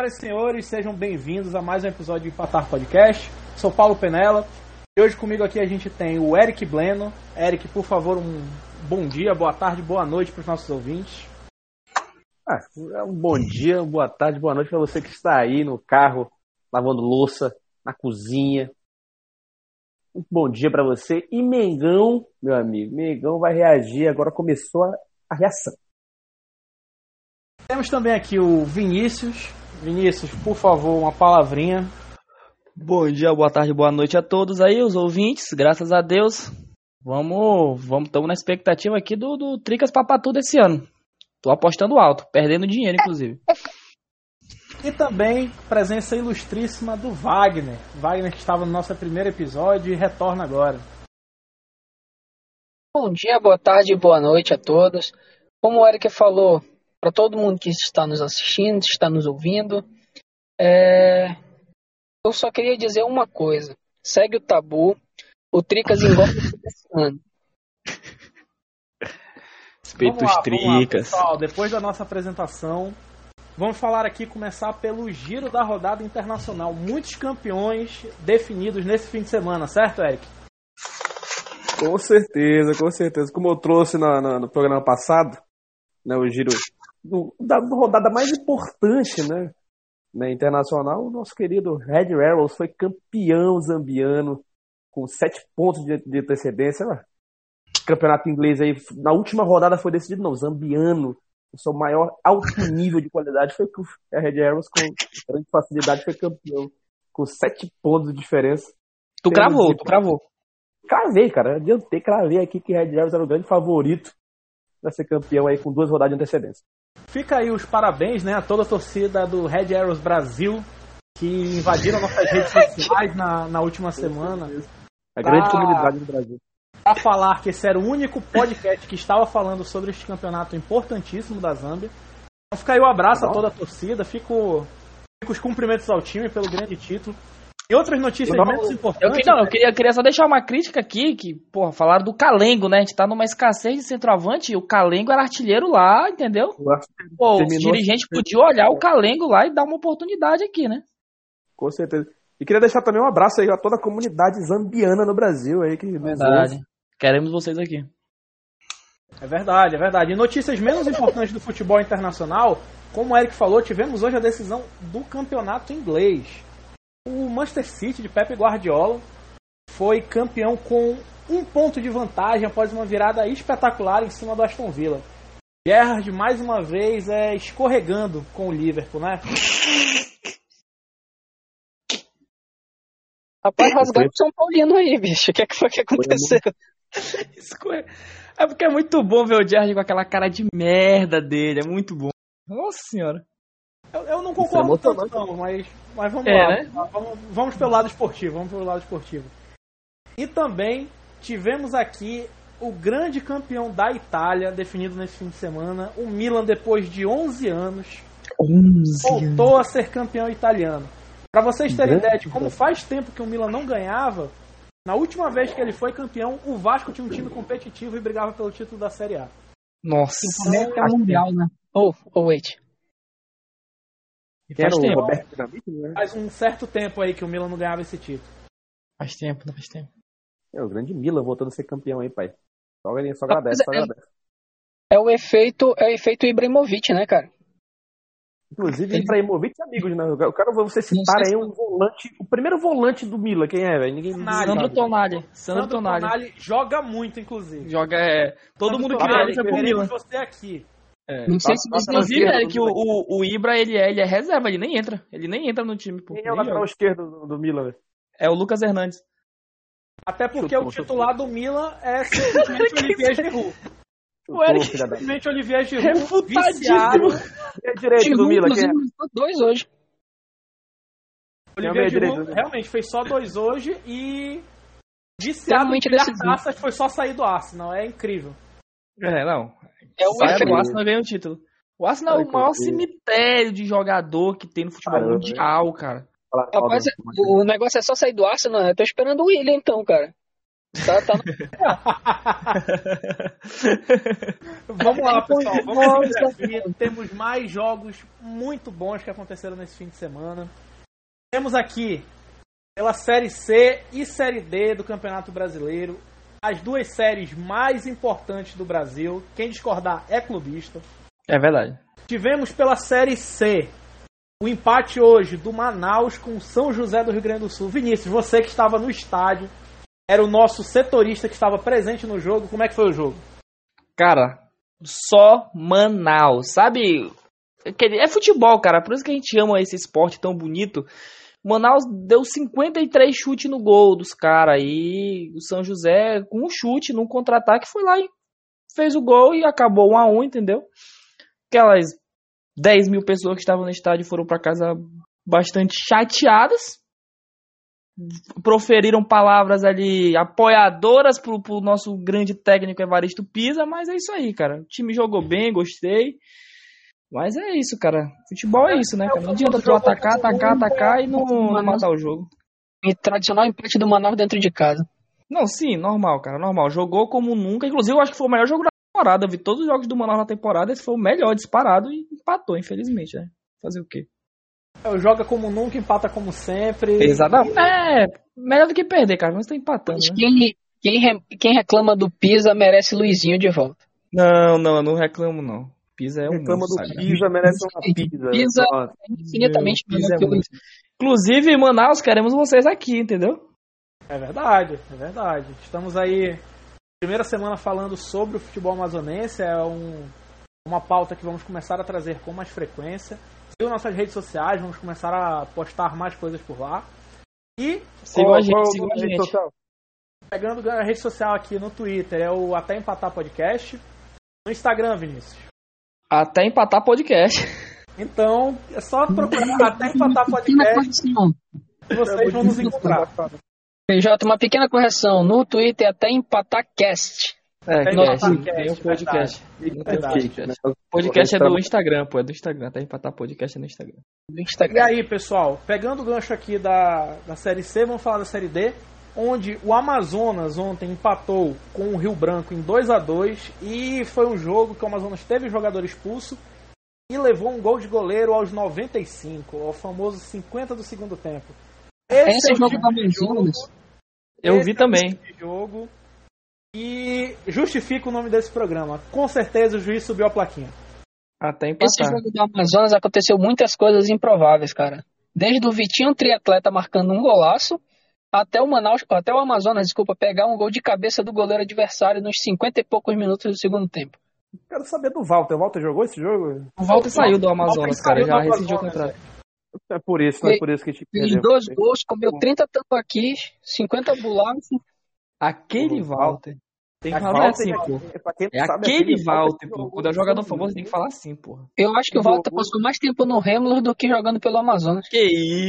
Senhoras e senhores, sejam bem-vindos a mais um episódio de Empatar Podcast. Sou Paulo Penela e hoje comigo aqui a gente tem o Eric Bleno. Eric, por favor, um bom dia, boa tarde, boa noite para os nossos ouvintes. Ah, um bom dia, boa tarde, boa noite para você que está aí no carro, lavando louça, na cozinha. Um bom dia para você. E Mengão, meu amigo, Mengão vai reagir, agora começou a, a reação. Temos também aqui o Vinícius. Vinícius, por favor, uma palavrinha. Bom dia, boa tarde, boa noite a todos aí, os ouvintes, graças a Deus. Vamos, vamos, estamos na expectativa aqui do, do Tricas Papatu desse ano. Tô apostando alto, perdendo dinheiro, inclusive. E também presença ilustríssima do Wagner. Wagner que estava no nosso primeiro episódio e retorna agora. Bom dia, boa tarde, boa noite a todos. Como o Eric falou, para todo mundo que está nos assistindo, está nos ouvindo, é... eu só queria dizer uma coisa. Segue o tabu, o Tricas engorda esse ano. Respeito os Tricas. Lá, pessoal, depois da nossa apresentação, vamos falar aqui, começar pelo giro da rodada internacional. Muitos campeões definidos nesse fim de semana, certo, Eric? Com certeza, com certeza. Como eu trouxe na, na, no programa passado, né, o giro do, da rodada mais importante, né, né, internacional, o nosso querido Red Arrows foi campeão zambiano com sete pontos de, de antecedência. Né? Campeonato inglês aí, na última rodada foi decidido, não, zambiano, o seu maior alto nível de qualidade foi que o Red Arrows com grande facilidade foi campeão, com sete pontos de diferença. Tu cravou, tu cravou. Cravei, cara, adiantei, cravei aqui que Red Arrows era o grande favorito para ser campeão aí com duas rodadas de antecedência. Fica aí os parabéns, né, a toda a torcida do Red Arrows Brasil que invadiram nossas redes sociais na, na última semana. A grande pra, comunidade do Brasil. Para falar que esse era o único podcast que estava falando sobre este campeonato importantíssimo da Zâmbia. Então fica aí o um abraço a toda a torcida, fico, fico os cumprimentos ao time pelo grande título. E outras notícias não, menos importantes. Eu, não, eu queria, eu queria só deixar uma crítica aqui, que, porra, falaram do Calengo, né? A gente tá numa escassez de centroavante e o Calengo era artilheiro lá, entendeu? Pô, os dirigentes podiam olhar o Calengo lá e dar uma oportunidade aqui, né? Com certeza. E queria deixar também um abraço aí a toda a comunidade zambiana no Brasil aí. Que verdade. Queremos vocês aqui. É verdade, é verdade. E notícias menos importantes do futebol internacional, como o Eric falou, tivemos hoje a decisão do campeonato inglês. O Manchester City de Pep Guardiola foi campeão com um ponto de vantagem após uma virada espetacular em cima do Aston Villa. Gerrard mais uma vez é escorregando com o Liverpool, né? Rapaz, rasgou o São Paulino aí, bicho. O que, é que foi que aconteceu? É porque é muito bom ver o Gerrard com aquela cara de merda dele. É muito bom. Nossa senhora. Eu, eu não concordo tanto, não, mas, mas vamos é, lá. Né? Vamos, vamos pelo lado esportivo. Vamos pelo lado esportivo. E também tivemos aqui o grande campeão da Itália, definido nesse fim de semana. O Milan, depois de 11 anos, 11 voltou a ser campeão italiano. Para vocês terem ideia de como faz tempo que o Milan não ganhava, na última vez que ele foi campeão, o Vasco tinha um time competitivo e brigava pelo título da Série A. Nossa. Então, é mundial, né? Oh, oh, wait. Faz, tempo. Né? faz um certo tempo aí que o Milan não ganhava esse título. Faz tempo, não faz tempo. É o grande Milan voltando a ser campeão aí, pai. Só, só agradece, só é, agradece. É o efeito, é o efeito Ibrahimovic, né, cara? Inclusive, ele... Ibrahimovic é amigo, né? Eu quero você citar aí um volante, o primeiro volante do Milan, quem é, velho? Ninguém Sandro Tonali. Sandro, Tonali. Tonali joga muito, inclusive. Joga, é. Todo Sandro mundo Tonali, queria pro Milan. você aqui. É, não sei se você Inclusive, é que o, o, o, Ibra, ele é, ele é reserva, ele nem entra. Ele nem entra no time, pô. Quem é o lateral esquerdo do, do Milan, velho? É o Lucas Hernandes. Até porque chutou, o titular chutou. do Milan é simplesmente Olivier Giroud. O Eric simplesmente Olivier Giroud refutadíssimo. É direito do Milan, quem é? Dois hoje. Olivier Giroud realmente fez só dois hoje e viciado em taças foi só sair do Arsenal. É incrível. É, não. É o, Sai, o Arsenal ganha o título. O Arsenal é o maior cemitério de jogador que tem no futebol Caramba. mundial, cara. Rapaz, o negócio é só sair do Arsenal, eu tô esperando o William então, cara. Tá, tá Vamos lá, pessoal. Vamos aqui. Temos mais jogos muito bons que aconteceram nesse fim de semana. Temos aqui, pela Série C e Série D do Campeonato Brasileiro, as duas séries mais importantes do Brasil. Quem discordar é clubista. É verdade. Tivemos pela Série C o empate hoje do Manaus com São José do Rio Grande do Sul. Vinícius, você que estava no estádio, era o nosso setorista que estava presente no jogo. Como é que foi o jogo? Cara, só Manaus, sabe? É futebol, cara, por isso que a gente ama esse esporte tão bonito. Manaus deu 53 chutes no gol dos caras e o São José, com um chute, num contra-ataque, foi lá e fez o gol e acabou 1 a 1 entendeu? Aquelas 10 mil pessoas que estavam no estádio foram para casa bastante chateadas proferiram palavras ali apoiadoras pro, pro nosso grande técnico Evaristo Pisa, mas é isso aí, cara. O time jogou bem, gostei. Mas é isso, cara. Futebol é isso, né, cara? Não adianta tu atacar, atacar, atacar e não, não matar o jogo. E tradicional empate do Manaus dentro de casa. Não, sim, normal, cara, normal. Jogou como nunca. Inclusive, eu acho que foi o melhor jogo da temporada. Eu vi todos os jogos do Manaus na temporada. Esse foi o melhor disparado e empatou, infelizmente, né? Fazer o quê? É, joga como nunca, empata como sempre. Exatamente. É, melhor do que perder, cara. Mas tá empatando. Né? Quem, quem, quem reclama do Pisa merece Luizinho de volta. Não, não, eu não reclamo, não. Pisa é um. Reclama do? Pisa, merece uma pizza. Pisa é infinitamente melhor que o Inclusive, Manaus, queremos vocês aqui, entendeu? É verdade, é verdade. Estamos aí, primeira semana falando sobre o futebol amazonense. É um, uma pauta que vamos começar a trazer com mais frequência. Sigam nossas redes sociais, vamos começar a postar mais coisas por lá. E. Sigam a gente, sigam a gente. Social? Pegando a rede social aqui no Twitter, é o Até Empatar Podcast. No Instagram, Vinícius. Até Empatar Podcast. Então, é só procurar Até Empatar Podcast. Vocês vão nos encontrar. PJ, uma pequena correção. No Twitter, Até Empatar Cast. É, tem podcast. O podcast é do Instagram, pô, é do Instagram, tá empatar podcast é no Instagram. Do Instagram. E aí, pessoal, pegando o gancho aqui da, da Série C, vamos falar da Série D, onde o Amazonas ontem empatou com o Rio Branco em 2 a 2 e foi um jogo que o Amazonas teve jogador expulso e levou um gol de goleiro aos 95, ao famoso 50 do segundo tempo. Esse, Esse é o jogo tipo do Amazonas. Eu vi também. É jogo e justifica o nome desse programa. Com certeza o juiz subiu a plaquinha. Até empatar. Esse jogo do Amazonas aconteceu muitas coisas improváveis, cara. Desde o Vitinho triatleta marcando um golaço, até o Manaus, até o Amazonas, desculpa, pegar um gol de cabeça do goleiro adversário nos 50 e poucos minutos do segundo tempo. Quero saber do Walter. O Walter jogou esse jogo? O Walter saiu do Amazonas, cara, já rescindiu o contrato. É por isso, não é por isso que a gente Fez dois gols, comeu 30 aqui, 50 bolachas Aquele Walter. Tem que falar assim, pô. É aquele Walter, pô. Quando é jogador famoso, tem que falar assim, pô. Eu acho que o Walter passou mais tempo no Remus do que jogando pelo Amazonas. Que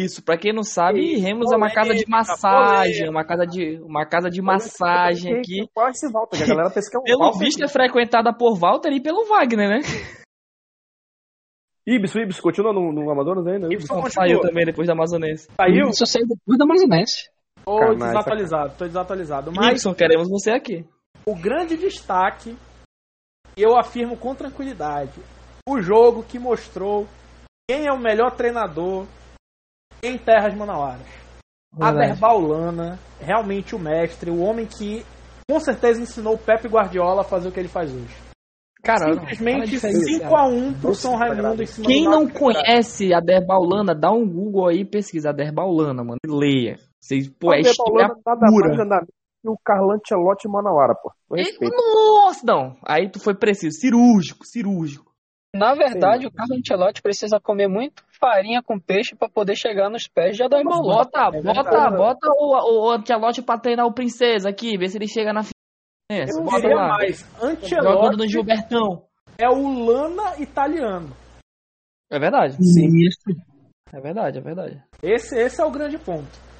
isso, pra quem não sabe, Remus é uma casa de massagem, uma casa de, uma casa de massagem aqui. Qual é esse Walter? A galera pensa que é um Pelo visto é frequentada por Walter e pelo Wagner, né? Ibis, Ibis, continua no, no Amazonas ainda? Ibis saiu também depois da Amazonense. Saiu? Isso saiu depois da Amazonense. Tô Carnais, desatualizado, tô desatualizado. Mas Gibson, queremos você aqui. O grande destaque, eu afirmo com tranquilidade, o jogo que mostrou quem é o melhor treinador em terras manauaras. Aderbal Lana, realmente o mestre, o homem que com certeza ensinou o Pepe Guardiola a fazer o que ele faz hoje. Cara, Simplesmente 5x1 pro São Raimundo em cima Quem não conhece a Derbaulana, dá um Google aí e pesquisa a Derbaulana, mano. Leia. Vocês, pô, é história pura. E o Carlo Ancelotti Manauara, pô. Nossa, não. Aí tu foi preciso. Cirúrgico, cirúrgico. Na verdade, Sim. o Carlo Ancelotti precisa comer muito farinha com peixe para poder chegar nos pés de Adão Bota, é bota, bota o, o Ancelotti pra treinar o Princesa aqui, ver se ele chega na finalista. Eu bota lá. mais. Ancelotti no Gilbertão. É o Lana italiano. É verdade. Sim. É verdade, é verdade. Esse, esse é o grande ponto.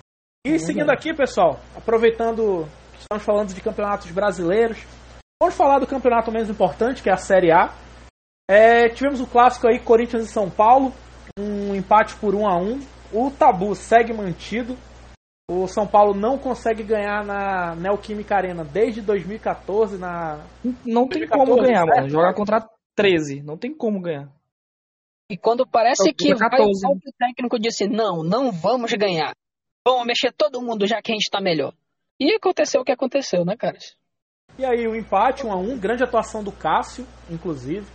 E seguindo aqui, pessoal, aproveitando que estamos falando de campeonatos brasileiros, vamos falar do campeonato menos importante, que é a Série A. É, tivemos o clássico aí, Corinthians e São Paulo, um empate por 1 a 1 O tabu segue mantido. O São Paulo não consegue ganhar na Neoquímica Arena desde 2014 na. Não tem 2014, como ganhar, mano. Jogar contra 13. Não tem como ganhar. E quando parece que vai, o técnico disse, não, não vamos ganhar. Vamos mexer todo mundo já que a gente tá melhor. E aconteceu o que aconteceu, né, caras? E aí o empate, 1 um a 1 um, grande atuação do Cássio, inclusive.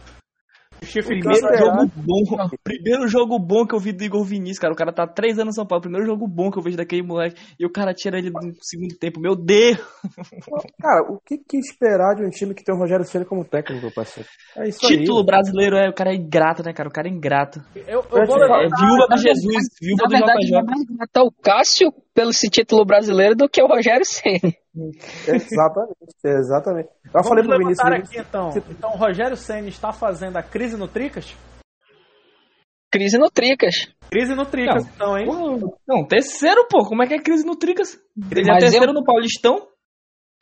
Primeiro jogo bom. Primeiro jogo bom que eu vi do Igor Vinícius, cara. O cara tá três anos no São Paulo. Primeiro jogo bom que eu vejo daquele moleque. E o cara tira ele no segundo tempo. Meu Deus! Cara, o que, que esperar de um time que tem o Rogério Ceni como técnico, parceiro? É isso Título aí, brasileiro, é. O cara é ingrato, né, cara? O cara é ingrato. Eu, eu vou levar, é, viúva do Jesus, viúva do verdade, JJ. mais matar o Cássio pelo esse título brasileiro do que o Rogério Ceni. Exatamente, exatamente. Eu Vamos falei pro Vinícius. Aqui, então. então, o Rogério Ceni está fazendo a crise no Tricas? Crise no Tricas. Crise no Tricas, não, então, hein? Não, terceiro, pô. Como é que é crise no Tricas? Ele é terceiro eu... no Paulistão?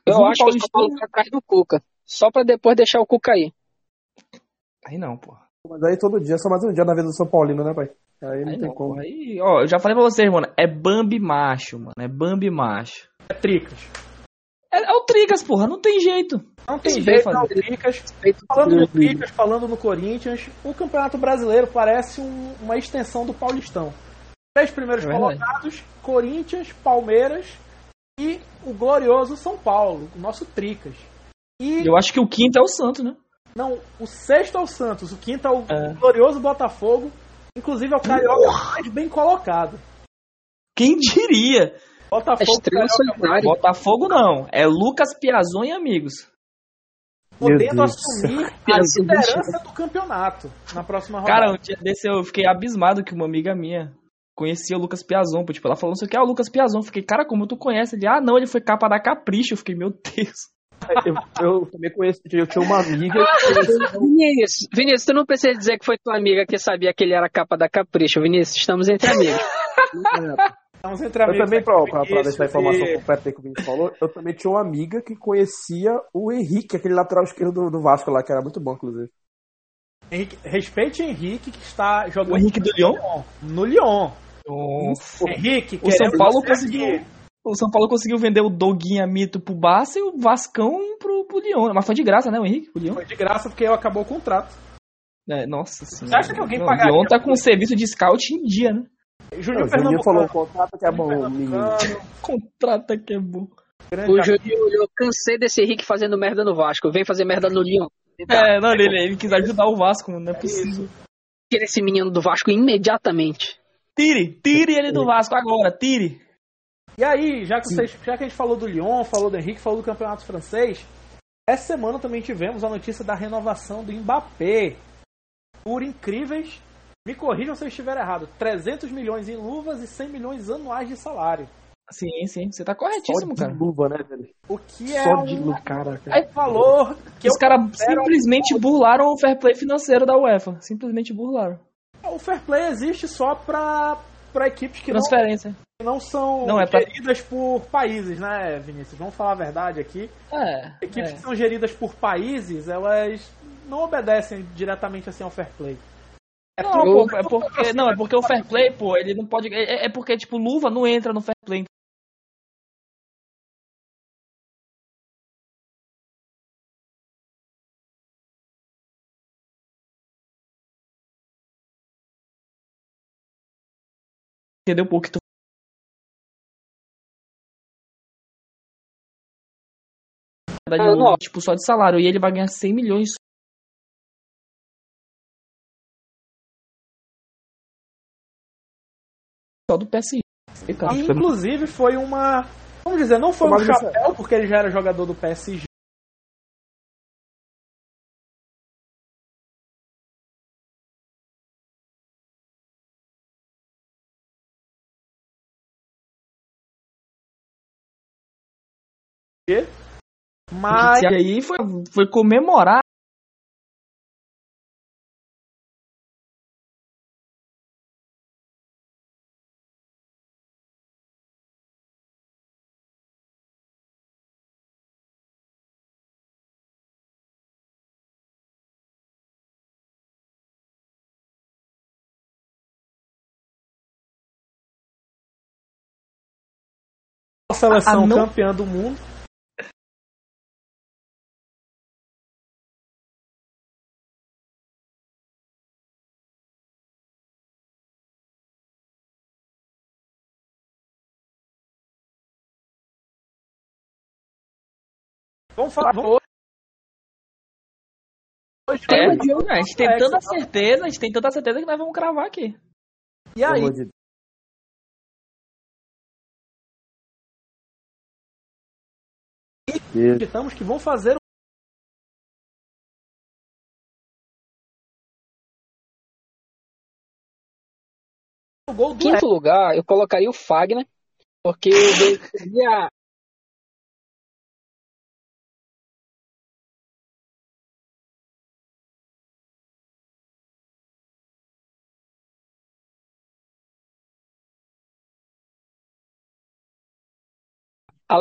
Eu acho Paulistão... que eu tô atrás do Cuca. Só pra depois deixar o Cuca aí. Aí não, pô. Mas aí todo dia, só mais um dia na vida do São Paulino, né, pai? Aí não aí tem não, como. Aí, ó, eu já falei pra vocês, mano. É Bambi macho, mano. É Bambi macho. É Tricas. É, é, o Tricas, porra, não tem jeito. Não tem jeito, não. Tricas. Falando no Tricas, falando no Corinthians, o Campeonato Brasileiro parece um, uma extensão do Paulistão. Três primeiros é colocados, Corinthians, Palmeiras e o glorioso São Paulo, o nosso Tricas. E... Eu acho que o quinto é o Santos, né? Não, o sexto é o Santos, o quinto é o é. glorioso Botafogo. Inclusive é o Carioca mais bem colocado. Quem diria? Botafogo, Botafogo não. É Lucas Piazon e amigos. Podendo assumir a liderança do campeonato na próxima rodada. Cara, um dia desse eu fiquei abismado que uma amiga minha conhecia o Lucas Piazon. Tipo, ela falou, não sei o que é o Lucas Piazon. Fiquei, cara, como tu conhece? Ele, ah, não, ele foi capa da Capricho. Eu fiquei, meu Deus. Eu, eu, também conheço, eu tinha uma amiga. Vinícius, Vinícius, tu não precisa dizer que foi tua amiga que sabia que ele era capa da Capricho, Vinícius. Estamos entre amigos. Estamos entre amigos. Eu também, pra, pra, pra deixar a informação e... completa que o Vinícius falou, eu também tinha uma amiga que conhecia o Henrique, aquele lateral esquerdo do, do Vasco lá, que era muito bom, inclusive. Henrique, respeite Henrique, que está jogando. O Henrique do Lyon? No Lyon. Nossa. Henrique, o São Paulo conseguiu. O São Paulo conseguiu vender o Doguinha Mito pro Barça e o Vascão pro, pro Lyon. Mas foi de graça, né, o Henrique? Pro Lyon? Foi de graça porque acabou o contrato. É, nossa senhora. Você acha que alguém pagaria? O Lyon tá com um serviço de scout em dia, né? Júnior Fernando falou, contrato que é bom, Contrato que é bom. O Júnior, eu cansei desse Henrique fazendo merda no Vasco. Vem fazer merda no Lyon. É, não, ele, ele quis ajudar o Vasco, não é possível. Tira esse menino do Vasco imediatamente. Tire, tire ele do Vasco agora, tire. E aí, já que, vocês, já que a gente falou do Lyon, falou do Henrique, falou do campeonato francês, essa semana também tivemos a notícia da renovação do Mbappé. Por incríveis, me corrijam se eu estiver errado, 300 milhões em luvas e 100 milhões anuais de salário. Sim, sim, você tá corretíssimo, Só de luva, né, velho? O que é Só um... de luva, cara. É valor que Os caras simplesmente burlaram o fair play financeiro da UEFA. Simplesmente burlaram. O fair play existe só pra, pra equipes que Transferência. Não não são não, é pra... geridas por países, né, Vinícius? Vamos falar a verdade aqui. É, Equipes é. que são geridas por países, elas não obedecem diretamente assim ao fair play. É, não, pô, é porque, não, é porque o fair play, pô, ele não pode. É, é porque, tipo, luva não entra no fair play. Entendeu? Porque tu ah, tipo, só de salário. E ele vai ganhar 100 milhões do PSG. Cara. Inclusive foi uma. Vamos dizer, não foi um chapéu, porque ele já era jogador do PSG. Mas. E aí foi, foi comemorar seleção ah, campeã do mundo. Vamos falar. Vamos... É, a gente tem tanta certeza, a gente tem tanta certeza que nós vamos cravar aqui. E aí? Acreditamos que vão fazer o gol do Quinto lugar, eu colocaria o Fagner, porque ele seria a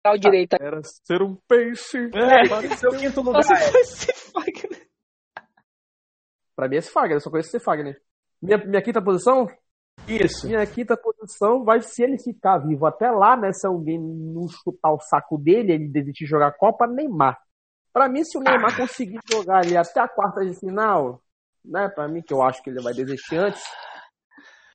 lateral direita. Era ser um peixe. É, seu quinto lugar. Esse Fagner. Pra mim é esse Fagner, eu só conheço esse Fagner. Minha, minha quinta posição? Isso. Minha quinta posição vai, se ele ficar vivo até lá, né? Se alguém não chutar o saco dele, ele desistir de jogar a Copa, Neymar. Pra mim, se o Neymar conseguir jogar ali até a quarta de final, né? Pra mim, que eu acho que ele vai desistir antes,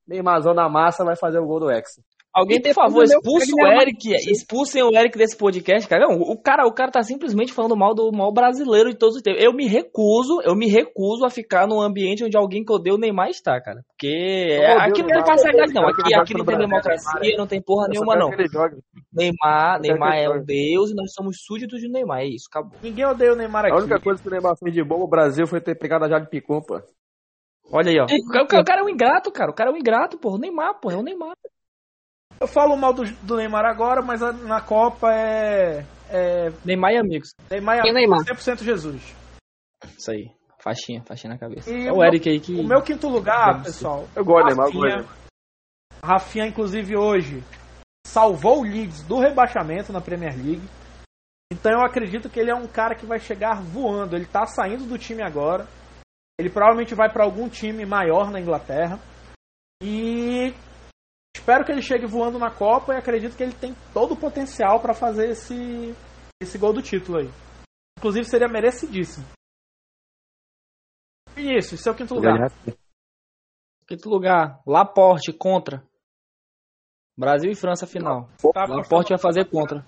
Neymarzão na massa vai fazer o gol do Hexa. Alguém, por favor, expulse o Eric, expulsem o Eric desse podcast, cara. Não, o cara, o cara tá simplesmente falando mal do mal brasileiro de todos os tempos. Eu me recuso, eu me recuso a ficar num ambiente onde alguém que odeia o Neymar está, cara. Porque aqui não tem passageiro, não. Aqui, aqui não tem democracia, não tem porra nenhuma, não. Neymar, Neymar é um deus e nós somos súditos de Neymar, é isso, acabou. Ninguém odeia o Neymar aqui. A única coisa que o Neymar fez de bom no Brasil foi ter pegado a Jade Picon, pô. Olha aí, ó. O, o, cara é um ingrato, cara. O cara é um ingrato, porra. O Neymar, porra. É o Neymar. Eu falo mal do, do Neymar agora, mas na Copa é. é... Neymar e amigos. Neymar e Neymar. 100% Jesus. Isso aí. Faixinha, faixinha na cabeça. E é o Eric aí que. O meu quinto lugar, pessoal. Eu gosto de Neymar, eu gosto. Rafinha, inclusive, hoje salvou o Leeds do rebaixamento na Premier League. Então eu acredito que ele é um cara que vai chegar voando. Ele tá saindo do time agora. Ele provavelmente vai para algum time maior na Inglaterra. E espero que ele chegue voando na Copa e acredito que ele tem todo o potencial para fazer esse, esse gol do título aí. Inclusive seria merecidíssimo. Vinícius, seu quinto lugar. Quinto lugar, Laporte contra. Brasil e França final. Tá, Laporte vai fazer contra.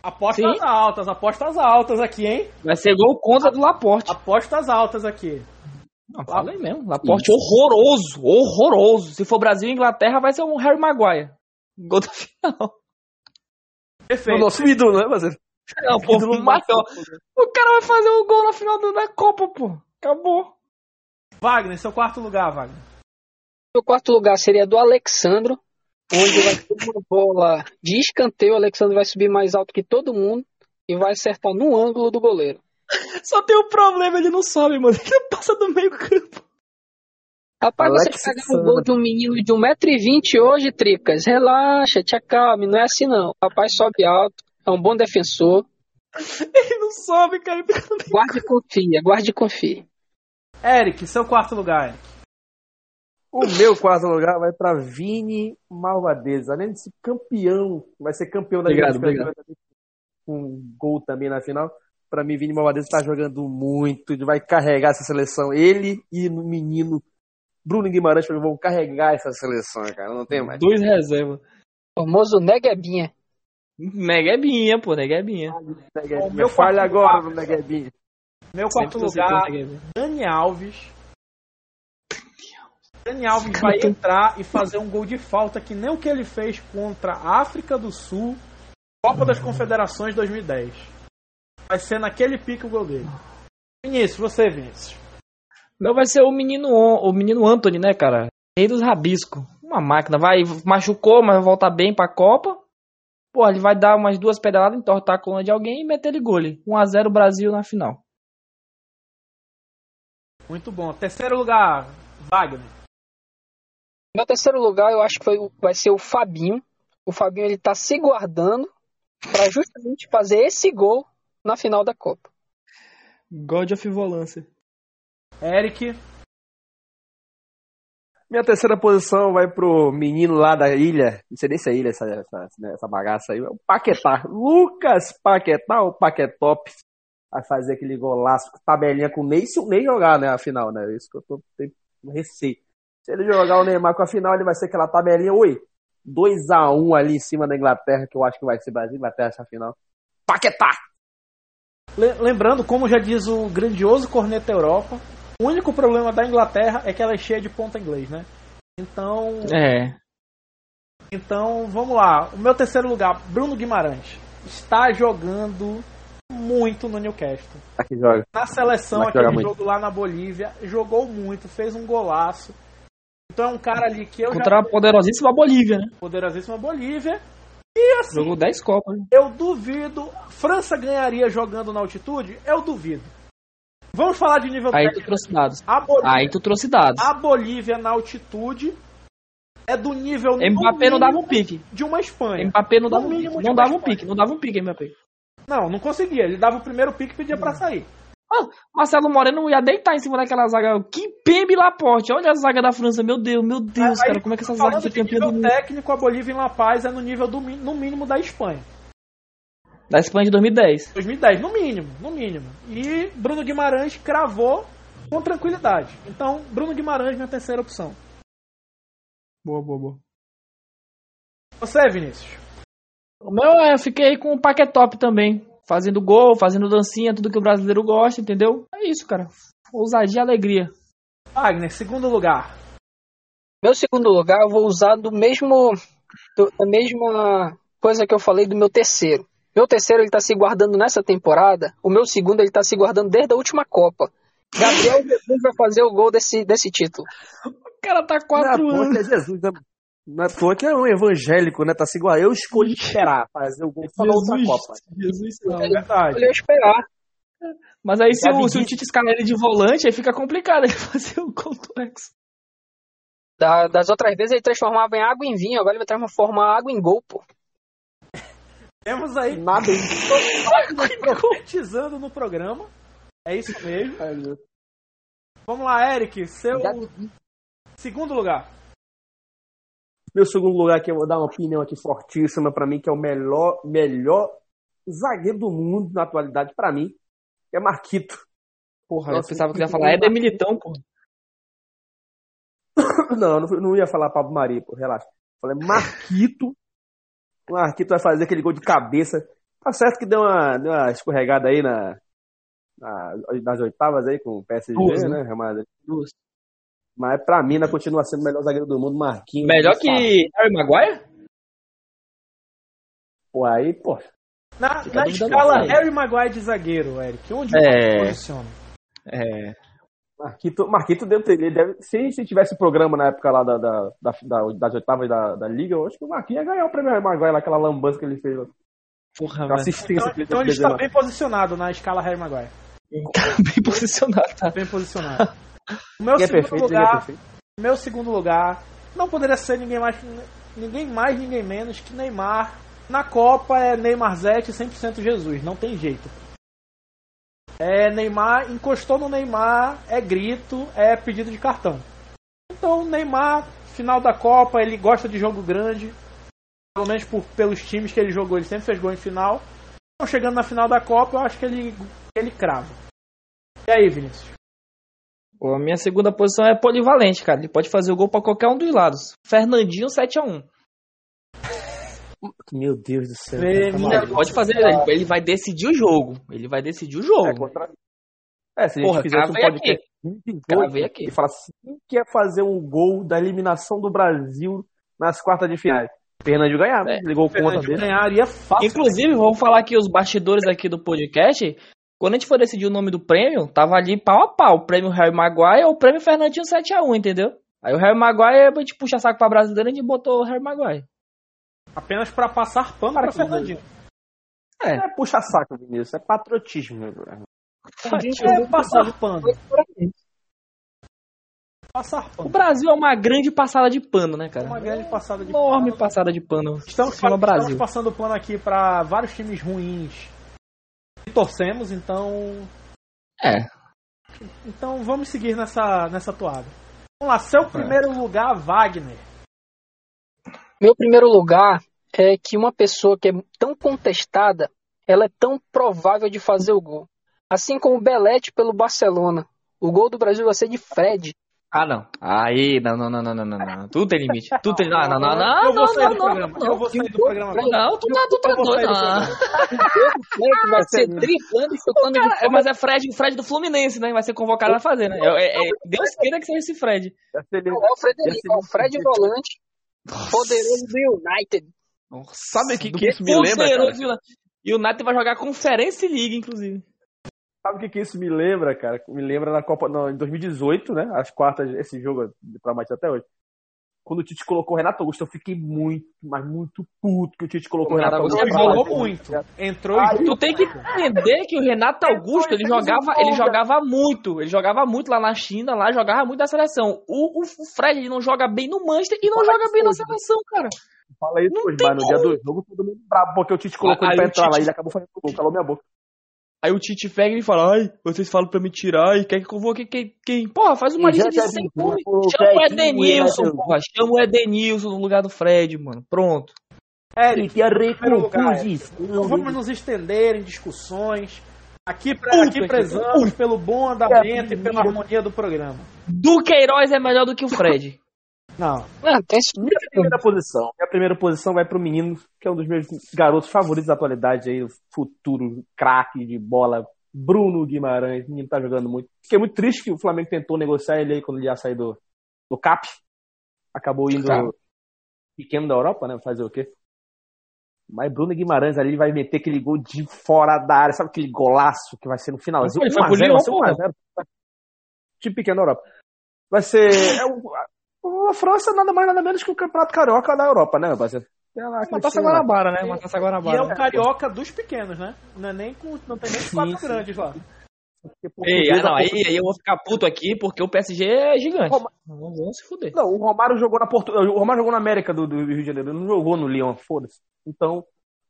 Apostas Sim. altas, apostas altas aqui, hein? Vai ser gol contra do Laporte. Apostas altas aqui. Não, falei mesmo. Laporte Isso. horroroso, horroroso. Se for Brasil e Inglaterra, vai ser um Harry Maguire. Gol da final. Perfeito. O nosso ídolo, né, parceiro? Não, pô, o maior. O cara vai fazer o um gol na final da Copa, pô. Acabou. Wagner, seu quarto lugar, Wagner. Meu quarto lugar seria do Alexandro, onde vai ter uma bola de escanteio. O Alexandre vai subir mais alto que todo mundo e vai acertar no ângulo do goleiro. Só tem um problema, ele não sobe, mano. Ele passa do meio campo. Rapaz, Alex você pegar um gol de um menino de 1,20m hoje, Tricas. Relaxa, te acalme, não é assim não. O rapaz sobe alto, é um bom defensor. Ele não sobe, cara. Guarde e confia, guarde e confia. Eric, seu quarto lugar, Eric. O meu quarto lugar vai para Vini Malvadeza. Além de ser campeão, vai ser campeão da Liga com um gol também na final. Para mim, Vini Malvadeza está jogando muito. Ele vai carregar essa seleção. Ele e o menino Bruno Guimarães vão carregar essa seleção, cara. Não tem mais. Dois reservas. O famoso Neguebinha. Neguebinha, pô, Neguebinha. O meu falha agora no Neguebinha. Meu quarto lugar, Dani Alves Dani Alves vai entrar e fazer um gol de falta que nem o que ele fez contra a África do Sul, Copa das Confederações 2010. Vai ser naquele pique o gol dele. Vinícius, você, Vinícius. Meu vai ser o menino, o menino Anthony, né, cara? Rei dos rabiscos. Uma máquina. Vai, machucou, mas vai voltar bem pra Copa. Pô, ele vai dar umas duas pedaladas, entortar a coluna de alguém e meter ele gol. 1x0 Brasil na final. Muito bom. Terceiro lugar, Wagner. Meu terceiro lugar, eu acho que foi, vai ser o Fabinho. O Fabinho ele tá se guardando para justamente fazer esse gol na final da Copa. God of Volância. Eric. Minha terceira posição vai pro menino lá da ilha. Não sei nem se é ilha essa, essa, essa bagaça aí. O Paquetá. Lucas Paquetá, o Paquetop. Vai fazer aquele golaço, tabelinha com o Ney, se o Ney jogar, né? A final, né? Isso que eu tô tenho receio. Se ele jogar o Neymar com a final, ele vai ser aquela tabelinha, oi, 2x1 ali em cima da Inglaterra, que eu acho que vai ser Brasil e Inglaterra essa final. Paquetá! Lembrando, como já diz o grandioso Corneta Europa, o único problema da Inglaterra é que ela é cheia de ponta inglês, né? Então. É. Então, vamos lá. O meu terceiro lugar, Bruno Guimarães. Está jogando muito no Newcastle. Aqui joga. Na seleção, aquele jogo lá na Bolívia, jogou muito, fez um golaço. Então é um cara ali que eu Contra já... a poderosíssima Bolívia, né? Poderosíssima Bolívia. E assim. Jogou 10 Copas. Né? Eu duvido. França ganharia jogando na altitude? Eu duvido. Vamos falar de nível Aí técnico. tu trouxe dados. Bolívia, Aí tu trouxe dados. A Bolívia na altitude é do nível. Mbappé não dava um pique. De uma Espanha. Mbappé não dava um pique. Não dava um pique, não dava um pique, Mbappé. Não, não conseguia. Ele dava o primeiro pique e pedia pra sair. Ah, Marcelo Moreno ia deitar em cima daquela zaga. Que pembe Laporte. Olha a zaga da França. Meu Deus, meu Deus, aí, cara. Como é que essa zaga foi campeã do mundo? técnico, a Bolívia em La Paz é no nível do no mínimo da Espanha. Da Espanha de 2010. 2010, no mínimo, no mínimo. E Bruno Guimarães cravou com tranquilidade. Então, Bruno Guimarães, minha terceira opção. Boa, boa, boa. Você, Vinícius? O meu, eu fiquei com o Paquetop também fazendo gol, fazendo dancinha, tudo que o brasileiro gosta, entendeu? É isso, cara. Ousadia e alegria. Wagner, segundo lugar. Meu segundo lugar eu vou usar do mesmo do, da mesma coisa que eu falei do meu terceiro. Meu terceiro ele tá se guardando nessa temporada, o meu segundo ele tá se guardando desde a última Copa. Gabriel Jesus vai fazer o gol desse, desse título. O cara tá quatro Não, anos. É Jesus? Não é toa que é um evangélico, né? Tá assim igual. Eu escolhi esperar fazer o gol só outra Copa. Jesus, não, é verdade. Escolheu esperar. Mas aí se o, se o Tite escalar ele de volante, aí fica complicado ele fazer o gol do Ex. Da, das outras vezes ele transformava em água em vinho, agora ele vai transformar água em gol, pô. Temos aí nada profetizando no programa. É isso mesmo. Vamos lá, Eric, seu segundo lugar. Meu segundo lugar aqui, eu vou dar uma opinião aqui fortíssima para mim, que é o melhor, melhor zagueiro do mundo na atualidade para mim, que é Marquito. Porra, Nossa, eu pensava que ia falar é Militão, pô. não, não, não ia falar Pablo Maria, pô, relaxa. Falei Marquito. O Marquito vai fazer aquele gol de cabeça. Tá certo que deu uma, deu uma escorregada aí na, na, nas oitavas aí com o PSG, Duas, né? né? Duas. Mas pra mim ainda continua sendo o melhor zagueiro do mundo, Marquinhos. Melhor que Harry Maguire? Pô, aí, pô. Na, na escala Harry Maguire de zagueiro, Eric, onde é... posiciona? É. Marquito, Marquito deve ter. Deve, se, se tivesse programa na época lá da, da, da, da das oitavas da, da Liga, eu acho que o Marquinhos ia ganhar o prêmio Harry Maguire lá, aquela lambança que ele fez. Porra, assistência então, então ele está bem posicionado na escala Harry Maguire. bem posicionado, tá? Bem posicionado. O meu é segundo perfeito, lugar, é meu segundo lugar não poderia ser ninguém mais, ninguém mais, ninguém menos que Neymar. Na Copa é Neymar Zete 100% Jesus, não tem jeito. É Neymar encostou no Neymar, é grito, é pedido de cartão. Então Neymar, final da Copa, ele gosta de jogo grande. Pelo menos por, pelos times que ele jogou, ele sempre fez gol em final. Então, chegando na final da Copa, eu acho que ele, ele crava. E aí, Vinícius? A minha segunda posição é polivalente, cara. Ele pode fazer o gol para qualquer um dos lados. Fernandinho 7 a 1 Meu Deus do céu. ele pode fazer, ele, ele, vai decidir o jogo. Ele vai decidir o jogo. É, contra... é se a gente Porra, fizesse um podcast aqui. aqui. e falasse quem quer fazer um gol da eliminação do Brasil nas quartas de final. Fernandinho ganhar, é, ligou conta dele. ganharia fácil. Inclusive, vamos falar aqui os bastidores aqui do podcast. Quando a gente for decidir o nome do prêmio, tava ali pau a pau. O prêmio Harry Maguire ou o prêmio Fernandinho 7x1, entendeu? Aí o Harry Maguire, a gente puxa saco pra brasileira, a gente botou o Harry Maguire. Apenas pra passar pano para Fernandinho. É. é puxa saco, Vinícius. É patriotismo, meu É passar pano. Passar pano. O Brasil é uma grande passada de pano, né, cara? Uma grande passada de Enorme pano. passada de pano. Estamos, estamos Brasil. passando pano aqui para vários times ruins torcemos, então. É. Então vamos seguir nessa, nessa toada. Vamos lá, seu primeiro lugar, Wagner. Meu primeiro lugar é que uma pessoa que é tão contestada, ela é tão provável de fazer o gol. Assim como o Belete pelo Barcelona. O gol do Brasil vai ser de Fred. Ah, não. Aí, não, não, não, não, não, não, não. Tudo tem limite. Tudo tem. Não, não, não, não. Eu vou sair do programa. Eu vou sair do programa. Não, tu tá, tu tá doido. Fred vai ser driblando e chutando de fora. Mas é Fred, o Fred do Fluminense, né? Vai ser convocado a fazer, né? É, é, Deus queira que seja esse Fred. Não é o Frederico, é o Fred volante. Poderoso do United. Sabe o que, que isso me lembra? Cara? E o United vai jogar Conferência League, inclusive. Sabe o que, que isso me lembra, cara? Me lembra na Copa. Não, em 2018, né? As quartas, esse jogo pra mais até hoje. Quando o Tite colocou o Renato Augusto, eu fiquei muito, mas muito puto que o Tite colocou o Renato, Augusto. Ele jogou muito. Entrou e Tu tem que entender que o Renato Augusto, ele jogava, ele jogava muito. Ele jogava muito lá na China, lá jogava muito da seleção. O, o Fred ele não joga bem no Manchester e não Fala joga bem na seleção, cara. Fala isso, não mas no dia do jogo todo mundo bravo, porque o Tite colocou ele pra entrar lá e ele acabou fazendo gol, calou minha boca. Aí o Tite pega e fala, ai, vocês falam pra me tirar e quer que convoque quem? quem? Porra, faz uma lista de 100 nomes. Chama o Edenilson, porra. Chama o Edenilson no lugar do Fred, mano. Pronto. Eric, a Não vamos nos estender em discussões. Aqui, aqui prezamos pelo bom andamento e pela harmonia do programa. Do Queiroz é melhor do que o Fred. Não. Ah, tem minha primeira posição. Minha primeira posição vai pro menino, que é um dos meus garotos favoritos da atualidade aí, o futuro craque de bola, Bruno Guimarães. O menino tá jogando muito. Fiquei muito triste que o Flamengo tentou negociar ele aí quando ele ia sair do, do CAP. Acabou indo Cara. pequeno da Europa, né? Fazer o quê? Mas Bruno Guimarães ali vai meter aquele gol de fora da área, sabe aquele golaço que vai ser no finalzinho? Ele foi pro Lyon, 1x0. Time pequeno da Europa. Vai ser. É o, a França nada mais nada menos que o Campeonato Carioca da Europa, né, parceiro? Uma taça Guanabara, né? Uma taça Guanabara. E é o carioca dos pequenos, né? Não, é nem com, não tem nem sim, quatro sim. grandes lá. Ei, ah, não, aí, aí eu vou ficar puto aqui porque o PSG é gigante. Roma... Vamos se fuder. Não, o Romário jogou na Porto... O Romário jogou na América do, do Rio de Janeiro, não jogou no Lyon, foda-se. Então,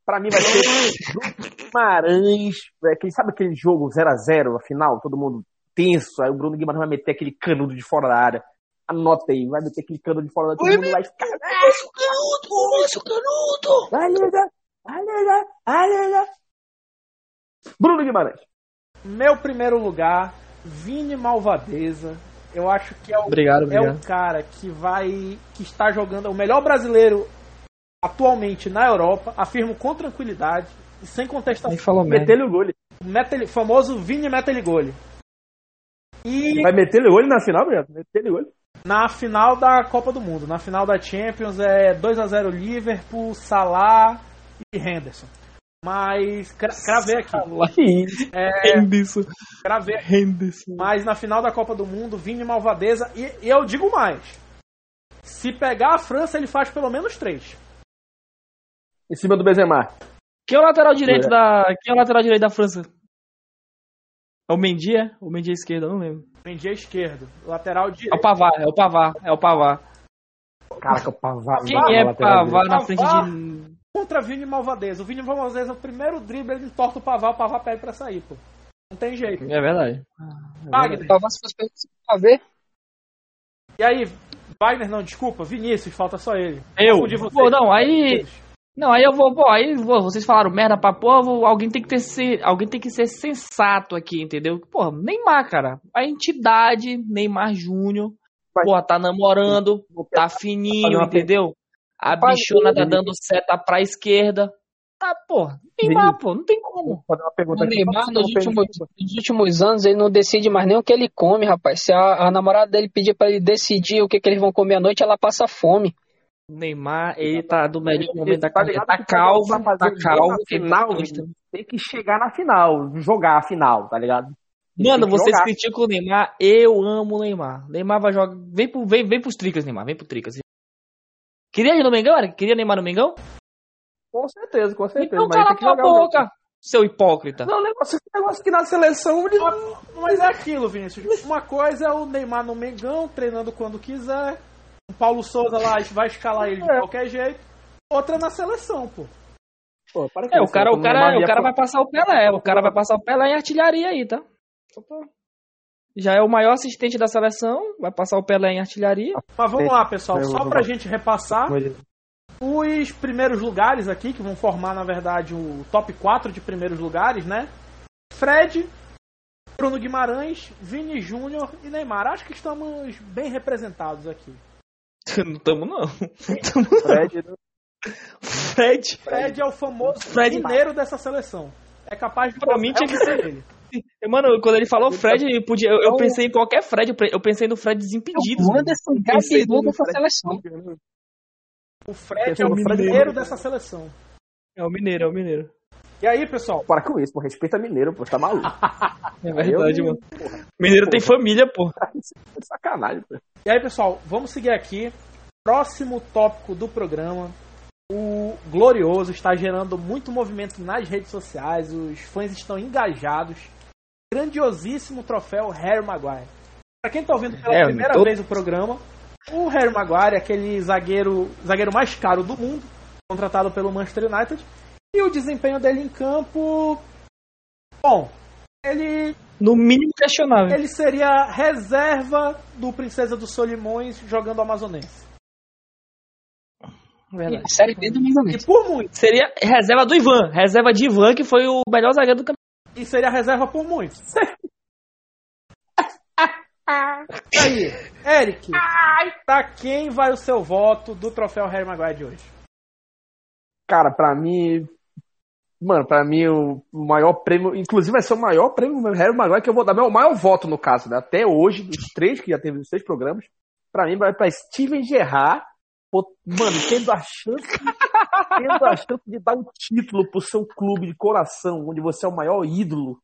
pra mim vai ser Guimarães. É, quem sabe aquele jogo 0x0, a final, todo mundo tenso, aí o Bruno Guimarães vai meter aquele canudo de fora da área. Anota aí, vai meter clicando de fora da todo mundo vai ficar. Nossa, Canuto! Nossa, Canuto! Vai ligar! Vai ligar! Vai ligar! Bruno Guimarães. Meu primeiro lugar, Vini Malvadeza. Eu acho que é o, obrigado, obrigado. é o cara que vai. que está jogando, o melhor brasileiro atualmente na Europa. Afirmo com tranquilidade e sem contestação. falou Meter-lhe o gole. O famoso Vini mete-lhe gole. E... Vai meter-lhe o olho na final, obrigado? Meter-lhe o olho na final da Copa do Mundo. Na final da Champions é 2 a 0 Liverpool, Salah e Henderson. Mas cravei aqui. É, Henderson. Cravei. Henderson. Mas na final da Copa do Mundo, Vini Malvadeza. E, e eu digo mais. Se pegar a França, ele faz pelo menos três. Em cima do Benzema. Quem é o lateral direito é. da. Quem é o lateral direito da França? É o Mendy, é? O Mendy é esquerda, não lembro. Mendy é esquerdo. Lateral direito. É o Pavar, é o Pavar, é o Pavar. Caraca, o Pavar. Quem é Pavar na frente de. Contra Vini Malvadeza. O Vini Malvadeza, o primeiro drible, ele torta o Pavar, o Pavar pede pra sair, pô. Não tem jeito. É verdade. Wagner. Pavar se fosse pra ver. E aí, Wagner, não, desculpa, Vinícius, falta só ele. Eu? Pô, não, aí. Não, aí eu vou, pô, aí vou, vocês falaram merda pra povo, alguém tem que ter ser, alguém tem que ser sensato aqui, entendeu? Porra, Neymar, cara, a entidade Neymar Júnior, porra, tá namorando, tá fininho, entendeu? A bichona tá dando seta pra esquerda. Tá, porra, Neymar, pô, não tem como. O Neymar, nos últimos, nos últimos anos, ele não decide mais nem o que ele come, rapaz. Se a, a namorada dele pedir pra ele decidir o que, que eles vão comer à noite, ela passa fome. O Neymar, ele tá do melhor momento da carreira. Tá calvo, tá calvo. Final, tem que chegar na final, jogar a final, tá ligado? Mano, vocês jogar. criticam o Neymar, eu amo o Neymar. Neymar vai jogar. Vem, pro, vem, vem pros Tricas, Neymar, vem pro Tricas. Queria ir no Mengão, Eric? Queria Neymar no Mengão? Com certeza, com certeza. Então cala tua boca, seu hipócrita. Não, negócio, negócio que na seleção. Ele... Mas é aquilo, Vinícius. Uma coisa é o Neymar no Mengão, treinando quando quiser. O Paulo Souza lá vai escalar ele de é. qualquer jeito. Outra na seleção, pô. Pô, é, o cara, o cara, o cara vai passar o Pelé. O cara vai passar o Pelé em artilharia aí, tá? Já é o maior assistente da seleção, vai passar o Pelé em artilharia. Mas vamos lá, pessoal, só pra gente repassar os primeiros lugares aqui, que vão formar, na verdade, o top 4 de primeiros lugares, né? Fred, Bruno Guimarães, Vini Júnior e Neymar. Acho que estamos bem representados aqui. Não estamos, não. Fred, né? Fred. Fred é o famoso Fred mineiro dessa seleção. É capaz de pra mim tinha que ser ele. Mano, quando ele falou Fred, podia, eu, eu, pensei em qualquer Fred, eu pensei no Fred desimpedido. O Anderson Gabigol dessa seleção. O Fred é o mineiro dessa seleção. É o mineiro, é o mineiro. E aí, pessoal? Para com isso, pô. Respeita mineiro, pô. Tá maluco. é verdade, eu, mano. Porra. Mineiro porra. tem família, pô. Sacanagem, pô. E aí, pessoal, vamos seguir aqui. Próximo tópico do programa. O Glorioso está gerando muito movimento nas redes sociais. Os fãs estão engajados. Grandiosíssimo troféu Harry Maguire. Pra quem tá ouvindo pela é, primeira tô... vez o programa, o Harry Maguire, aquele zagueiro, zagueiro mais caro do mundo, contratado pelo Manchester United, e o desempenho dele em campo. Bom, ele. No mínimo questionável. Ele seria reserva do Princesa dos Solimões jogando Amazonense. Verdade. Série B do Amazonense. E por muito. Seria reserva do Ivan. Reserva de Ivan, que foi o melhor zagueiro do campeonato. E seria reserva por muito. aí, Eric, pra quem vai o seu voto do troféu Harry Maguire de hoje? Cara, pra mim, Mano, pra mim o maior prêmio, inclusive vai ser o maior prêmio Harry Maguire que eu vou dar, meu maior voto no caso, né? Até hoje, dos três que já teve os seis programas, pra mim vai pra Steven Gerrard, mano, tendo a chance, tendo a chance de dar um título pro seu clube de coração, onde você é o maior ídolo,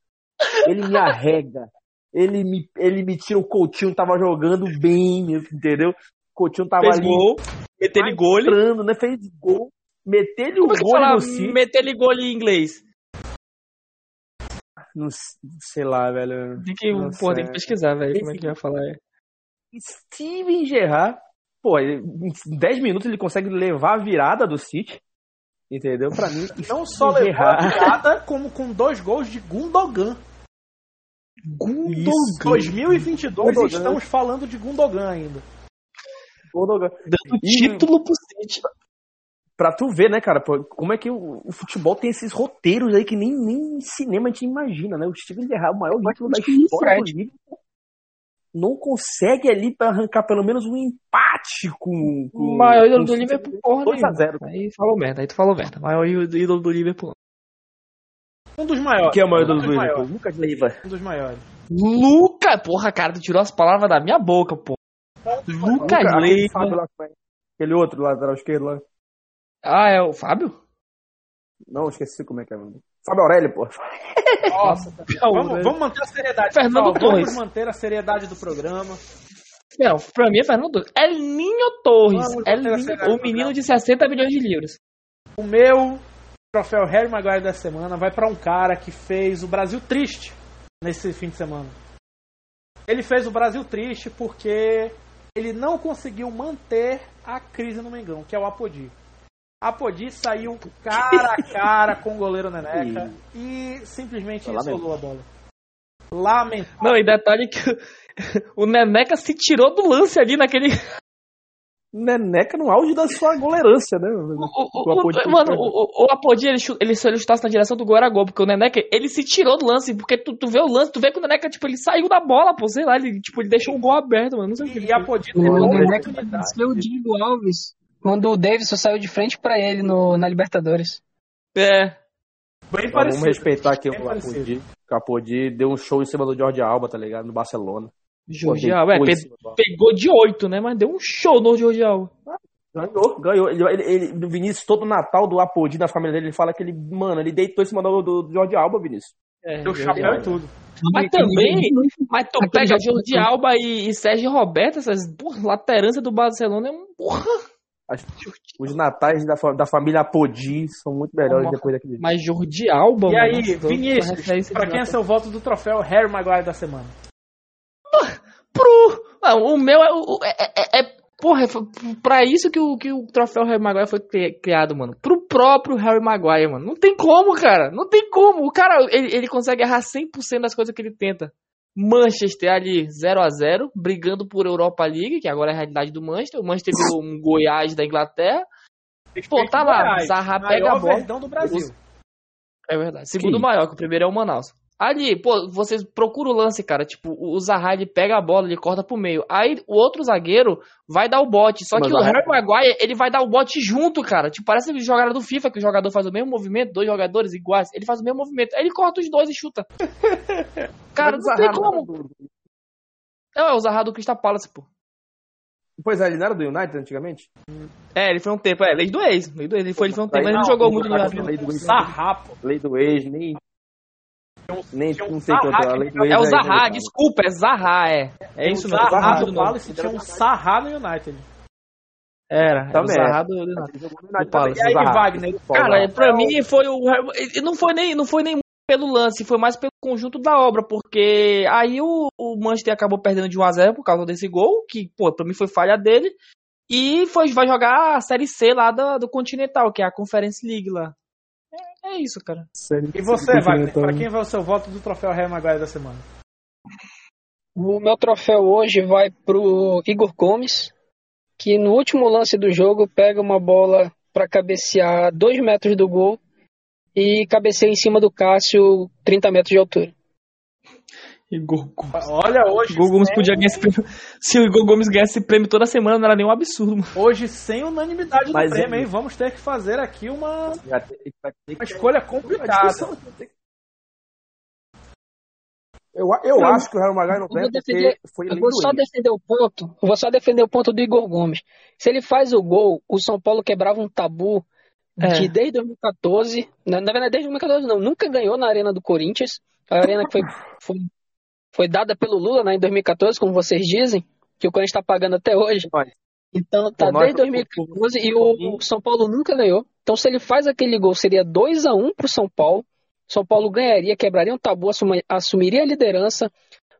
ele me arrega. Ele me, ele me tira o Coutinho, tava jogando bem, entendeu? O Coutinho tava Fez ali. Gol, meteu gol. Entrando, né? Fez gol meter-lhe o gol no City. Meter-lhe gol em inglês. Não sei lá, velho. Tem que, pô, tem que pesquisar, velho, como é que vai falar. É. Steven Gerrard, pô, em 10 minutos ele consegue levar a virada do City. Entendeu? Pra mim, não só levou a virada, como com dois gols de Gundogan. Gundogan. 2022 Gundogan. estamos falando de Gundogan ainda. Gundogan. Dando e... título pro City pra tu ver, né, cara, pô, como é que o, o, futebol tem esses roteiros aí que nem, nem cinema a gente imagina, né? O Steven Gerrard, o maior título da história do livro, não consegue ali para arrancar pelo menos um empate com, com o maior ídolo do Liverpool, porra 2 a 0 Aí falou merda, aí tu falou merda. Maior ídolo do Liverpool. Um dos maiores. Que é o maior ídolo do Liverpool? Lucas Leiva. Um dos maiores. Luca, porra, cara, tu tirou as palavras da minha boca, pô. Lucas Leiva. Aquele outro lateral esquerdo lá. Ah, é o Fábio? Não, esqueci como é que é. Fábio Aurélio, pô. Nossa, vamos, vamos, manter a seriedade. Fernando Torres. Vamos manter a seriedade do programa. Não, pra mim é Fernando Torres. É Ninho Torres. É Ninho, o menino de 60 milhões de livros. O meu troféu Harry Maguire da semana vai para um cara que fez o Brasil triste nesse fim de semana. Ele fez o Brasil triste porque ele não conseguiu manter a crise no Mengão, que é o Apodi. Apodi saiu cara a cara com o goleiro Neneca e, e simplesmente isolou a bola. Lamentável. Não, e detalhe que o Neneca se tirou do lance ali naquele. Neneca no auge da sua goleirância, né? O, o, o, Apodi mano, o, o Apodi ele, ele, ele chutasse na direção do gol era gol, porque o Neneca ele se tirou do lance, porque tu, tu vê o lance, tu vê que o Neneca tipo, ele saiu da bola, pô, sei lá, ele, tipo, ele deixou o gol aberto, mano. Não sei e, o que. E Apodi o Neneca o Diego Alves quando o Davidson saiu de frente para ele no, na Libertadores. É. Bem então, Vamos respeitar aqui o Apodi. O Apodi deu um show em cima do Jorge Alba, tá ligado? No Barcelona. Jorge Alba, é, pegou de oito, né? Mas deu um show no Jorge Alba. Ganhou, ganhou. Ele, ele, ele, Vinícius, todo Natal do Apodi na família dele, ele fala que ele, mano, ele deitou em cima do, do, do Jorge Alba, Vinícius. É, Deu chapéu e tudo. Mas também, mas tu pega Jorge Alba e, e Sérgio Roberto, essas porra, laterança do Barcelona é um porra. Os natais da, da família Apodi são muito melhores depois daquele Mas Jordi Alba, E aí, Vinícius, pra quem é seu voto do troféu Harry Maguire da semana? Pro. Ah, o meu é, é, é, é. Porra, pra isso que o, que o troféu Harry Maguire foi criado, mano. Pro próprio Harry Maguire, mano. Não tem como, cara. Não tem como. O cara, ele, ele consegue errar 100% das coisas que ele tenta. Manchester ali 0 a 0 brigando por Europa League, que agora é a realidade do Manchester. O Manchester virou um Goiás da Inglaterra. Pô, tá lá, Zaha pega a bola. do Brasil. É verdade. Segundo que... maior, que o primeiro é o Manaus. Ali, pô, vocês procuram o lance, cara. Tipo, o Zaha ele pega a bola, ele corta pro meio. Aí o outro zagueiro vai dar o bote. Só Mas que o Harry Maguire, ele vai dar o bote junto, cara. Tipo, parece jogador do FIFA, que o jogador faz o mesmo movimento, dois jogadores iguais. Ele faz o mesmo movimento. Aí ele corta os dois e chuta. cara, não tem como. É, é o Zaha do Crystal Palace, pô. Pois é, ele não era do United antigamente? É, ele foi um tempo, é, lei do ex. Lei do ex, ele foi, ele foi um tempo, mas ele não jogou muito no United. Lei do ex. Lei do ex, nem nem não sei quanto a do É o Zaha, desculpa, é Zaha, é. É isso mesmo. Zaha do Palace tinha um Zaha no United. Era, era o Zaha do, do, Palace. E aí, Wagner? Cara, pra mim foi o... Não foi nem, não foi nem pelo lance, foi mais pelo conjunto da obra, porque aí o, o Manchester acabou perdendo de 1x0 por causa desse gol, que, pô, pra mim foi falha dele, e foi, vai jogar a Série C lá do, do Continental, que é a Conference League lá. É isso, cara. Sério, e você, Wagner, pra quem vai o seu voto do troféu Real Maguire da semana? O meu troféu hoje vai pro Igor Gomes, que no último lance do jogo pega uma bola para cabecear a 2 metros do gol e cabeceia em cima do Cássio 30 metros de altura. Igor Gomes. Olha, hoje. Igor Gomes podia ganhar esse prêmio. Se o Igor Gomes ganhasse esse prêmio toda semana, não era nenhum absurdo. Mano. Hoje, sem unanimidade no Mas prêmio, é... hein? Vamos ter que fazer aqui uma, uma escolha complicada. Eu, eu acho que o Real Magalhães não deve defender, foi Eu vou só defender o ponto. Eu vou só defender o ponto do Igor Gomes. Se ele faz o gol, o São Paulo quebrava um tabu é. que desde 2014, na, na verdade desde 2014 não, nunca ganhou na Arena do Corinthians. A arena que foi, foi foi dada pelo Lula né, em 2014, como vocês dizem, que o Corinthians está pagando até hoje. Então tá desde 2014 e o São Paulo nunca ganhou. Então se ele faz aquele gol, seria 2 a 1 pro São Paulo. São Paulo ganharia, quebraria um tabu, assumiria a liderança.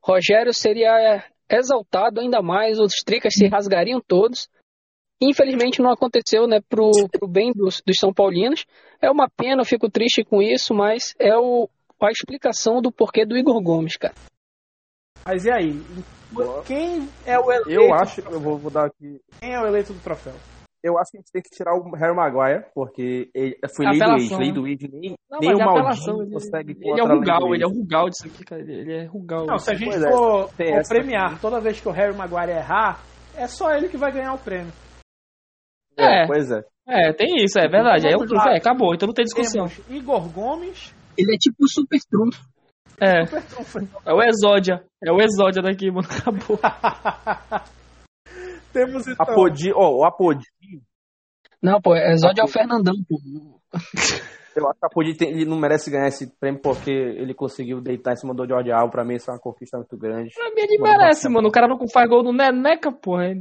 Rogério seria exaltado ainda mais, os tricas se rasgariam todos. Infelizmente não aconteceu, né, pro, pro bem dos, dos São Paulinos. É uma pena, eu fico triste com isso, mas é o, a explicação do porquê do Igor Gomes, cara. Mas e aí? Quem é o eleito? Eu acho, eu vou, vou, dar aqui. Quem é o eleito do troféu? Eu acho que a gente tem que tirar o Harry Maguire, porque ele foi lei do ex, lei do ex, nem, não, nem o Maldinho ele, consegue Ele é o Rugal, ele é o Rugal disso aqui, cara. Ele é Rugal. Não, se a gente for, é, for premiar toda vez que o Harry Maguire errar, é só ele que vai ganhar o prêmio. É, é pois é. É, tem isso, é verdade. Aí é, é, acabou, então não tem discussão. Temos Igor Gomes. Ele é tipo o super trunfo. É. É o Exódia. É o Exódia daqui, mano. Acabou. Temos então. Apodi, ó, oh, o Apodi. Não, pô, Exódia é o Fernandão, pô. Eu acho que a Apodi tem, ele não merece ganhar esse prêmio porque ele conseguiu deitar em cima do George Alba. Pra mim, isso é uma conquista muito grande. Pra mim, ele merece, mano. O cara não faz gol no Neneca, pô. É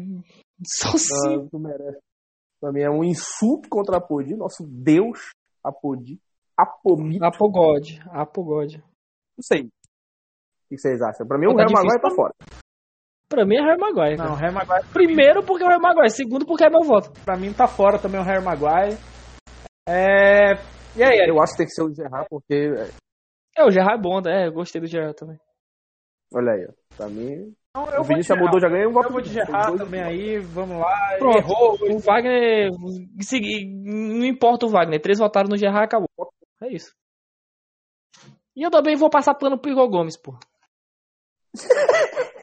só sim. Não, merece. Pra mim, é um insulto contra a Apodi. Nosso Deus, Apodi. Apomito. Apogode. Apogode. Não sei. O que vocês acham? Pra mim, o Harry Maguire tá fora. Pra mim é Harry Maguire. Não, Harry Maguire. Primeiro porque é o Harry Maguire, segundo porque é meu voto. Pra mim tá fora também o Harry Maguire. É... E aí, Eu acho que tem que ser o Gerard porque. É, o Gerard é bom, né? Eu gostei do Gerard também. Olha aí, ó. Pra mim. Não, eu o Vinícius mudou, já ganhou um voto. Eu vou de Gerard também aí, vamos lá. Pronto, errou. O Wagner. Não importa o Wagner, três votaram no Gerard acabou. É isso. E eu também vou passar pano pro Igor Gomes, pô.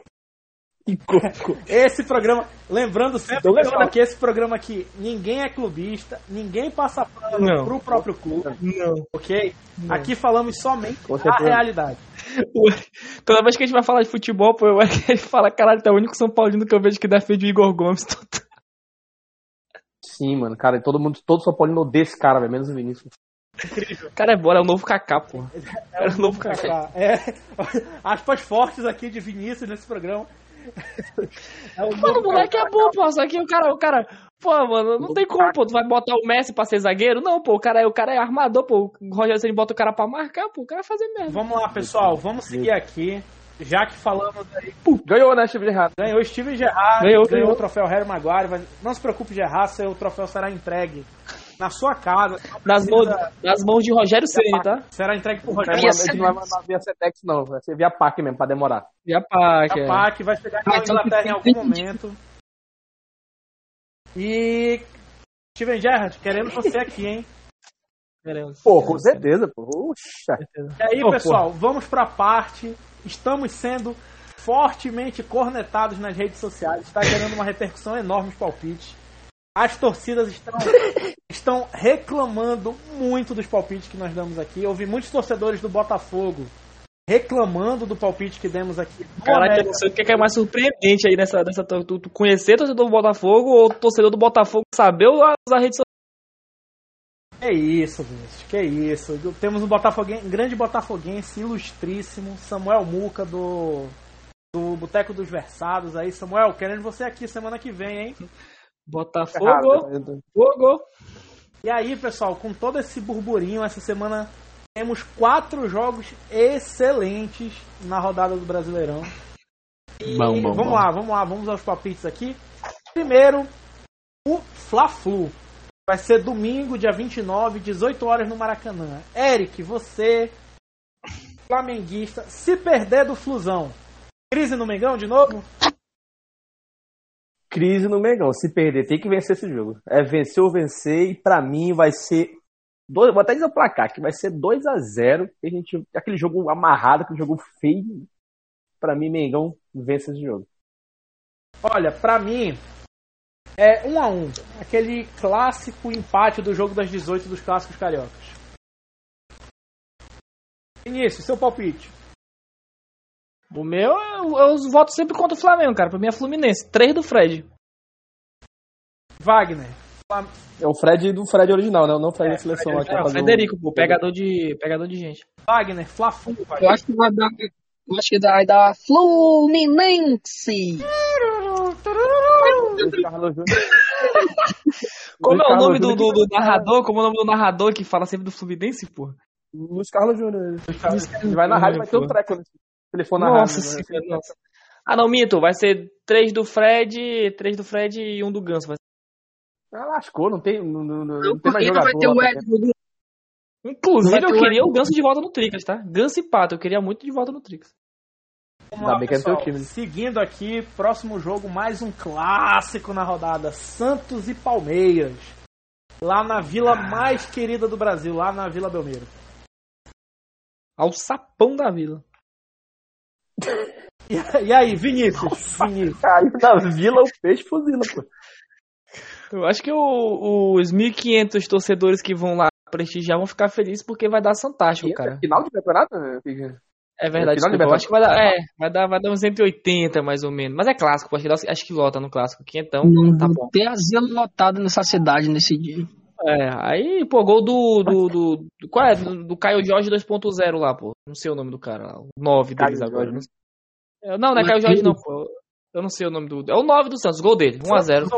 esse programa, lembrando sempre que esse programa aqui, ninguém é clubista, ninguém passa pano não. pro próprio clube. Não. Ok? Não. Aqui falamos somente a realidade. Toda vez que a gente vai falar de futebol, pô, eu acho que ele fala, caralho, tá o único São Paulino que eu vejo que defende o Igor Gomes. Sim, mano, cara, todo mundo, todo São Paulino odeia esse cara, menos o Vinícius. Incrível. O cara é bom, é o novo Kaká, pô. É, é o novo Kaká. É, aspas fortes aqui de Vinícius nesse programa. É o mano, o moleque é bom, pô. Só que o cara, o cara. Pô, mano, não tem como, pô. Tu vai botar o Messi pra ser zagueiro? Não, pô. O cara, é, o cara é armador, pô. O Rogério Senna bota o cara pra marcar, pô. O cara vai fazer merda. Vamos lá, pessoal. Vamos seguir aqui. Já que falamos aí. ganhou, né, Steve Gerrard? Ganhou Steve Gerrard. Ganhou, ganhou o troféu Harry Maguire. Não se preocupe, Gerrard, seu troféu será entregue na sua casa. Nas, mãos, nas mãos de Rogério Ceni, tá? Será entregue por Rogério Ceni. Não vai mandar via Setex, não. Vai ser via PAC mesmo, pra demorar. Via PAC. Via é. PAC, vai chegar na Inglaterra em algum momento. E. Steven Gerrard, querendo você aqui, hein? Queremos. Pô, com certeza, pô. Uxa. E aí, pô, pessoal, pô. vamos pra parte. Estamos sendo fortemente cornetados nas redes sociais. Está gerando uma repercussão enorme os palpites. As torcidas estão, estão reclamando muito dos palpites que nós damos aqui. Eu ouvi muitos torcedores do Botafogo reclamando do palpite que demos aqui. Caraca, eu não sei o que é mais surpreendente aí nessa, nessa tu, tu conhecer torcedor do Botafogo ou torcedor do Botafogo saber usar rede social. Que isso, bicho, que isso. Temos um Botafoguense, um grande botafoguense ilustríssimo, Samuel Muca do do Boteco dos Versados aí. Samuel, querendo você aqui semana que vem, hein? Botafogo. Fogo. E aí, pessoal, com todo esse burburinho, essa semana temos quatro jogos excelentes na rodada do Brasileirão. bom, bom, vamos bom. lá, vamos lá, vamos aos palpites aqui. Primeiro, o Fla-Flu. Vai ser domingo, dia 29, 18 horas no Maracanã. Eric, você, flamenguista, se perder do Flusão, crise no Mengão de novo? Crise no Mengão. Se perder, tem que vencer esse jogo. É vencer ou vencer, e pra mim vai ser Dois, vou até dizer o placar, que vai ser 2 a 0 a gente, Aquele jogo amarrado, aquele jogo feio. Pra mim, Mengão vence esse jogo. Olha, pra mim, é 1 um a 1 um, Aquele clássico empate do jogo das 18 dos clássicos cariocas. Início, seu palpite. O meu, eu, eu voto sempre contra o Flamengo, cara. Pra mim é Fluminense. 3 do Fred. Wagner. É o Fred do Fred original, né? Não o Fred é, da seleção Fred, É, o Frederico, pô, pegador de, pegador de gente. Wagner, Fla-Flu. Eu acho que vai dar, eu acho que vai dar Fluminense. Como é o nome do, do, do, narrador? Como é o nome do narrador que fala sempre do Fluminense, pô? Luiz Carlos Júnior. Ele vai na rádio, vai ter um treco telefone na nossa rádio. Senhora, né? nossa. Ah, não, minto. Vai ser três do Fred, três do Fred e um do Ganso. Vai ah, lascou, não tem, não, não, não, não tem mais jogador. Vai ter o Edson. Inclusive, eu queria o Ganso de volta no Tricas, tá? Ganso e Pato, eu queria muito de volta no Tricas. Vamos lá, pessoal. Time. Seguindo aqui, próximo jogo, mais um clássico na rodada: Santos e Palmeiras. Lá na vila mais querida do Brasil, lá na Vila Belmiro. Ao sapão da vila. E, aí, Vinícius? Vinícius. Caiu na vila, o peixe fuzila, pô. Eu acho que o, os 1.500 torcedores que vão lá prestigiar vão ficar felizes porque vai dar fantástico, cara. Final de campeonato? É verdade, desculpa, eu acho que vai dar, é, vai dar, vai dar uns 180 mais ou menos. Mas é clássico, acho que, acho que lota no clássico aqui, então Não tá bom. ter asilo lotado nessa cidade nesse dia. É, aí, pô, gol do. do, do, do qual é? Do, do Caio Jorge 2.0 lá, pô. Não sei o nome do cara lá. O 9 deles Caio agora. Não, não, não é Caio Jorge, não, pô. Eu não sei o nome do. É o 9 do Santos, gol dele, 1x0.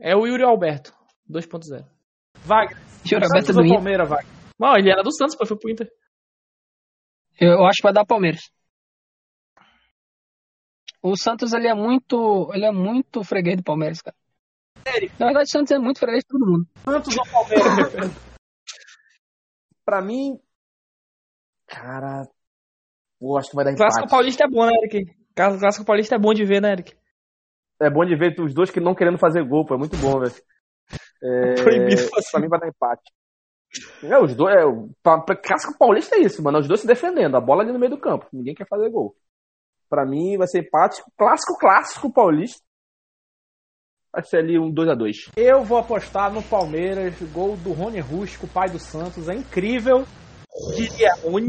É o Yuri Alberto, 2.0. Wagner. Yuri Alberto do Palmeiras, Wagner. Não, ele era do Santos, pô, foi pro Inter. Eu acho que vai dar Palmeiras. O Santos ele é muito, ele é muito freguês do Palmeiras, cara. Sério? Na verdade, o Santos é muito freguês de todo mundo. Santos ou Palmeiras? pra mim, cara, Pô, acho que vai dar empate. Clássico Paulista é bom, né, Eric? Clássico Paulista é bom de ver, né, Eric? É bom de ver os dois que não querendo fazer gol, pô. É muito bom, velho. É... Proibido fazer. Pra mim vai dar empate. É, os dois. É, pra, pra Clássico Paulista é isso, mano. Os dois se defendendo. A bola ali no meio do campo. Ninguém quer fazer gol. Pra mim vai ser empate. Clássico, clássico Paulista. Vai ser ali um 2x2. Eu vou apostar no Palmeiras. Gol do Rony Rústico, pai do Santos. É incrível.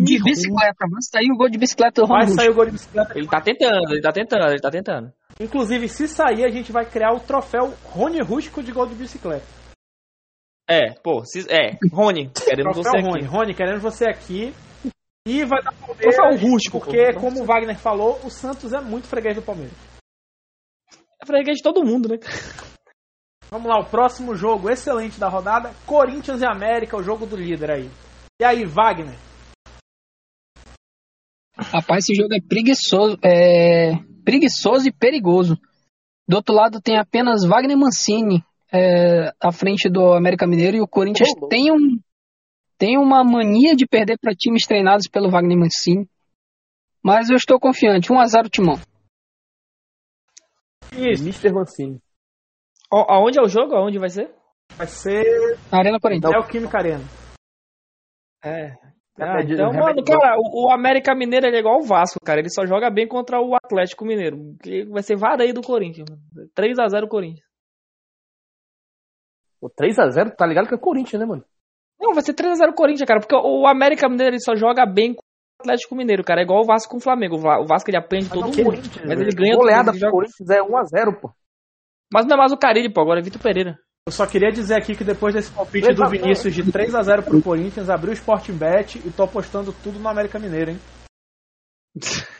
De bicicleta, vai sair o gol de bicicleta do Vai sair o gol de bicicleta. Ele tá tentando, ele tá tentando, ele tá tentando. Inclusive, se sair, a gente vai criar o troféu Rony Rústico de gol de bicicleta. É, pô, se, é, Rony, queremos você aqui. Rony, Rony, queremos você aqui. E vai dar Palmeiras, troféu rústico, porque, como o Wagner falou, o Santos é muito freguês do Palmeiras. É freguês de todo mundo, né? Vamos lá, o próximo jogo excelente da rodada, Corinthians e América, o jogo do líder aí. E aí, Wagner? Rapaz, esse jogo é preguiçoso, é preguiçoso e perigoso. Do outro lado tem apenas Wagner Mancini é, à frente do América Mineiro e o Corinthians oh, tem, um, tem uma mania de perder para times treinados pelo Wagner Mancini. Mas eu estou confiante. 1x0 Timão. Isso. Mr. Mancini. O, aonde é o jogo? Aonde vai ser? Vai ser. Na Arena Corinthians. É o Química Arena. É. Ah, então, mano, cara, o, o América Mineiro é igual o Vasco, cara. Ele só joga bem contra o Atlético Mineiro. Que vai ser vareio do Corinthians. 3x0 Corinthians. O 3x0, tá ligado que é o Corinthians, né, mano? Não, vai ser 3x0 Corinthians, cara. Porque o América Mineiro ele só joga bem com o Atlético Mineiro, cara. É igual o Vasco com o Flamengo. O Vasco ele aprende todo mundo. Mas ele ganha. Goleada pro Corinthians é 1x0, pô. Mas não é mais o Carilli, pô. Agora é Vitor Pereira. Eu só queria dizer aqui que depois desse palpite do Vinícius de 3 a 0 pro Corinthians, abriu o Sporting Bet e tô apostando tudo no América Mineiro, hein?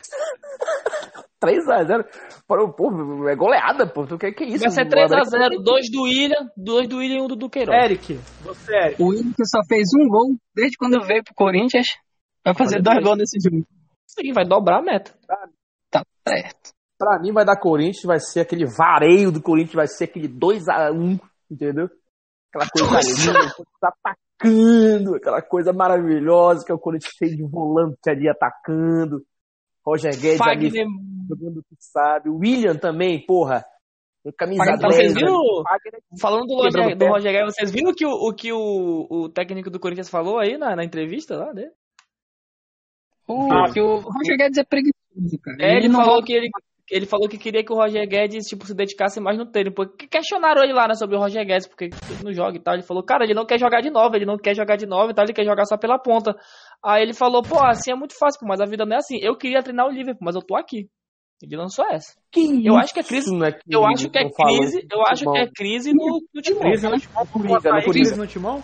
3 a 0 Pô, é goleada, pô. Tu quer que isso? Vai ser 3 a 0 Dois do William, dois do William e um do Duqueiroz. Eric, você, Eric. O William só fez um gol desde quando veio pro Corinthians. Vai fazer dois gols nesse jogo. Sim, vai dobrar a meta. Tá certo. Pra mim vai dar Corinthians, vai ser aquele vareio do Corinthians, vai ser aquele 2x1 entendeu? Aquela coisa linda, tá atacando, aquela coisa maravilhosa que é o Corinthians cheio de volante ali atacando. Roger Guedes Fagner... ali jogando o que sabe. O William também, porra. Camisa Fagner, 10. Vocês viram, falando do Roger, do Roger Guedes, vocês viram que o, o que o, o técnico do Corinthians falou aí na, na entrevista lá dele? Uh, ah, que o Roger Guedes é preguiçoso, cara. É, ele, ele falou que ele, ele falou que queria que o Roger Guedes tipo, se dedicasse mais no treino. Porque questionaram ele lá né, sobre o Roger Guedes, porque ele não joga e tal. Ele falou, cara, ele não quer jogar de novo, ele não quer jogar de novo e tal, ele quer jogar só pela ponta. Aí ele falou, pô, assim é muito fácil, mas a vida não é assim. Eu queria treinar o Liverpool, mas eu tô aqui. Ele lançou essa. Que eu acho que é crise. É eu acho que é crise. Eu acho que é crise no, no timão. Crise no timão. Crise no timão?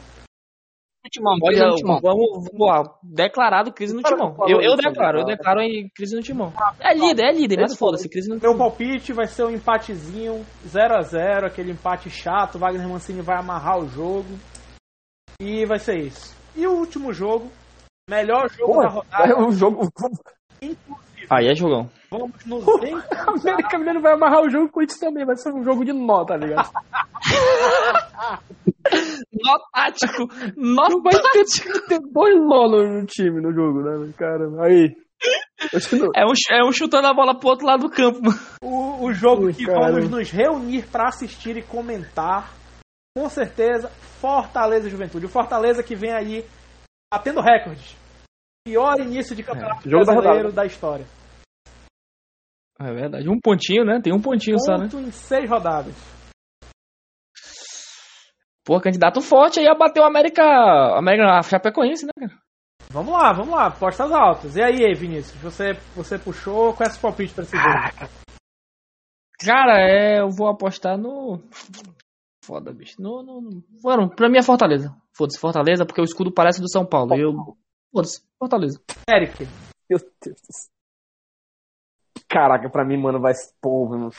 Timão, pode no Timão. Vamos, lá. Declarado crise no Timão. Eu, eu declaro, eu declaro em crise no Timão. É líder, é líder, mas foda-se, crise no Timão. Meu palpite vai ser um empatezinho, 0x0, aquele empate chato. Wagner Mancini vai amarrar o jogo. E vai ser isso. E o último jogo, melhor jogo Pô, da rodada. É um jogo. Inclusive. Aí é jogão. Vamos nos A América Mineiro vai amarrar o jogo com isso também. Vai ser um jogo de nó, tá ligado? nó tático. Nó Não vai ter, ter dois nó no, no time, no jogo, né? Cara, aí. É um, é um chutando a bola pro outro lado do campo. O, o jogo Ui, que cara. vamos nos reunir para assistir e comentar. Com certeza, Fortaleza Juventude. O Fortaleza que vem aí batendo recordes. Pior início de campeonato é, brasileiro da, da história. É verdade. Um pontinho, né? Tem um pontinho Ponto só, né? em seis rodadas. Pô, candidato forte aí a bater o América. América a Chapecoense, né, cara? Vamos lá, vamos lá, postas altas. E aí, Vinícius, você, você puxou qual é esse palpite pra esse jogo? Cara, é, eu vou apostar no. Foda, bicho. No, no, no... Mano, pra mim é Fortaleza. Foda-se, Fortaleza, porque o escudo parece do São Paulo. Eu. Foda-se, Fortaleza. Eric. Meu Deus do céu. Caraca, pra mim, mano, vai. Pô, mano.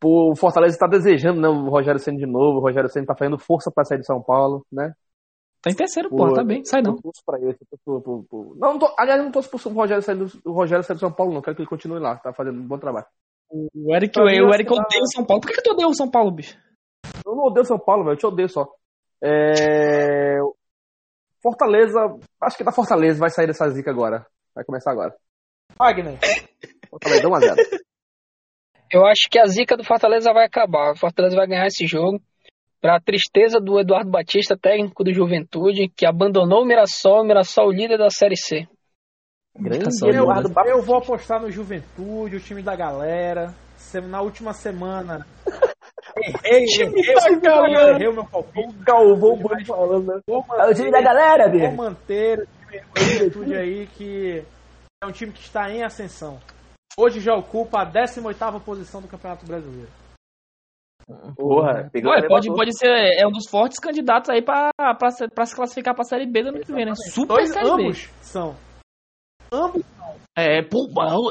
Pô, o Fortaleza tá desejando, né? O Rogério Senna de novo. O Rogério Senna tá fazendo força pra sair de São Paulo, né? Tá em terceiro, pô, tá bem, sai não. Eu pra eu tô, Não, não tô, aliás, não tô pro Rogério sair do, o Rogério sair de São Paulo, não. Quero que ele continue lá, tá fazendo um bom trabalho. O Eric, o, o Eric odeia o São Paulo. Por que, que tu odeia o São Paulo, bicho? Eu não odeio o São Paulo, velho. Eu te odeio só. É... Fortaleza, acho que da Fortaleza vai sair dessa zica agora. Vai começar agora. Wagner. Fortaleza, 1 a 0. Eu acho que a zica do Fortaleza vai acabar. O Fortaleza vai ganhar esse jogo. Para a tristeza do Eduardo Batista, técnico do Juventude, que abandonou o Mirassol, o Mirassol líder da Série C. Grande Eduardo eu, eu vou apostar no Juventude, o time da galera. Na última semana. Errei, errei, errei, errei o meu palpite. O Galvão falando, né? É o time da galera, Vou manter o time da Juventude aí, que é um time que está em ascensão. Hoje já ocupa a 18ª posição do Campeonato Brasileiro. Porra, pegou Ué, pode, pode ser é um dos fortes candidatos aí pra, pra, pra se classificar pra Série B do ano que vem, né? Super Dois, Série ambos B. são. Ambos são. É, pô,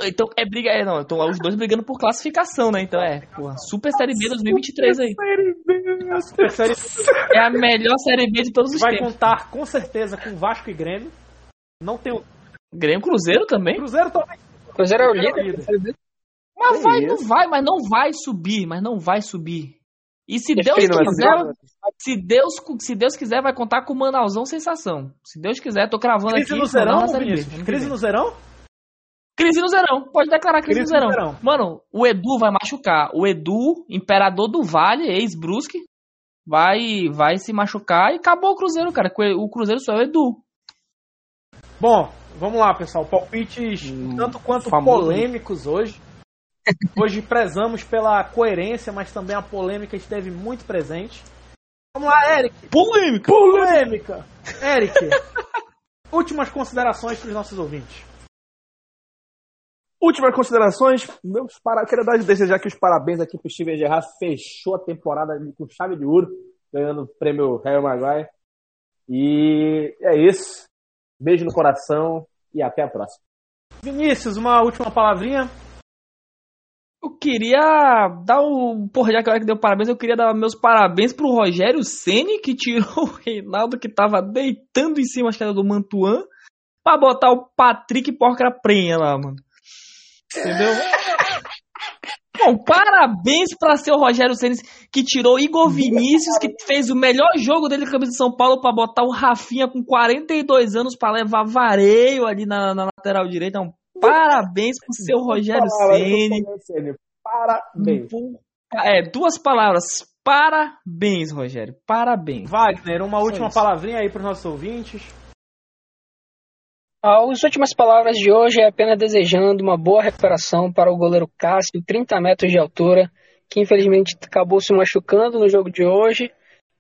então é briga, é, não, então os dois brigando por classificação, né? Então é, porra, Super Série B 2023 aí. Série B, Super Série B. É a melhor Série B de todos os Vai tempos. Vai contar com certeza com Vasco e Grêmio. Não tem o Grêmio Cruzeiro também? Cruzeiro também. Cruzeiro é o líder. Mas vai, não vai, mas não vai subir, mas não vai subir. E se Deus quiser, se Deus, se Deus quiser, vai contar com o Manausão sensação. Se Deus quiser, tô cravando crise aqui. No zerão, crise no Zerão? Crise no Zerão. Pode declarar crise, crise no, zerão. no Zerão. Mano, o Edu vai machucar. O Edu, imperador do Vale, ex-Brusque, vai, vai se machucar e acabou o Cruzeiro, cara. O Cruzeiro só é o Edu. Bom, vamos lá, pessoal. Palpites hum, tanto quanto famoso. polêmicos hoje. Hoje prezamos pela coerência, mas também a polêmica esteve muito presente. Vamos lá, Eric. Polêmica. Polêmica. Eric, últimas considerações para os nossos ouvintes. Últimas considerações, meus para... quero dar desejar aqui os parabéns aqui pro Steven Gerrard, fechou a temporada com chave de ouro, ganhando o prêmio Harry Maguire. E é isso. Beijo no coração e até a próxima. Vinícius, uma última palavrinha? Eu queria dar o. Porra, já que deu parabéns, eu queria dar meus parabéns pro Rogério Ceni que tirou o Reinaldo, que tava deitando em cima, acho que era do Mantuan, pra botar o Patrick Porca Prenha lá, mano. Entendeu? Bom, parabéns para seu Rogério Ceni que tirou Igor Vinícius, que fez o melhor jogo dele com a camisa de São Paulo para botar o Rafinha com 42 anos para levar vareio ali na, na lateral direita. Então, parabéns pro seu Rogério Ceni. Parabéns. É, duas palavras. Parabéns, Rogério. Parabéns. Wagner, uma última palavrinha aí para os nossos ouvintes. As últimas palavras de hoje é apenas desejando uma boa recuperação para o goleiro Cássio, 30 metros de altura, que infelizmente acabou se machucando no jogo de hoje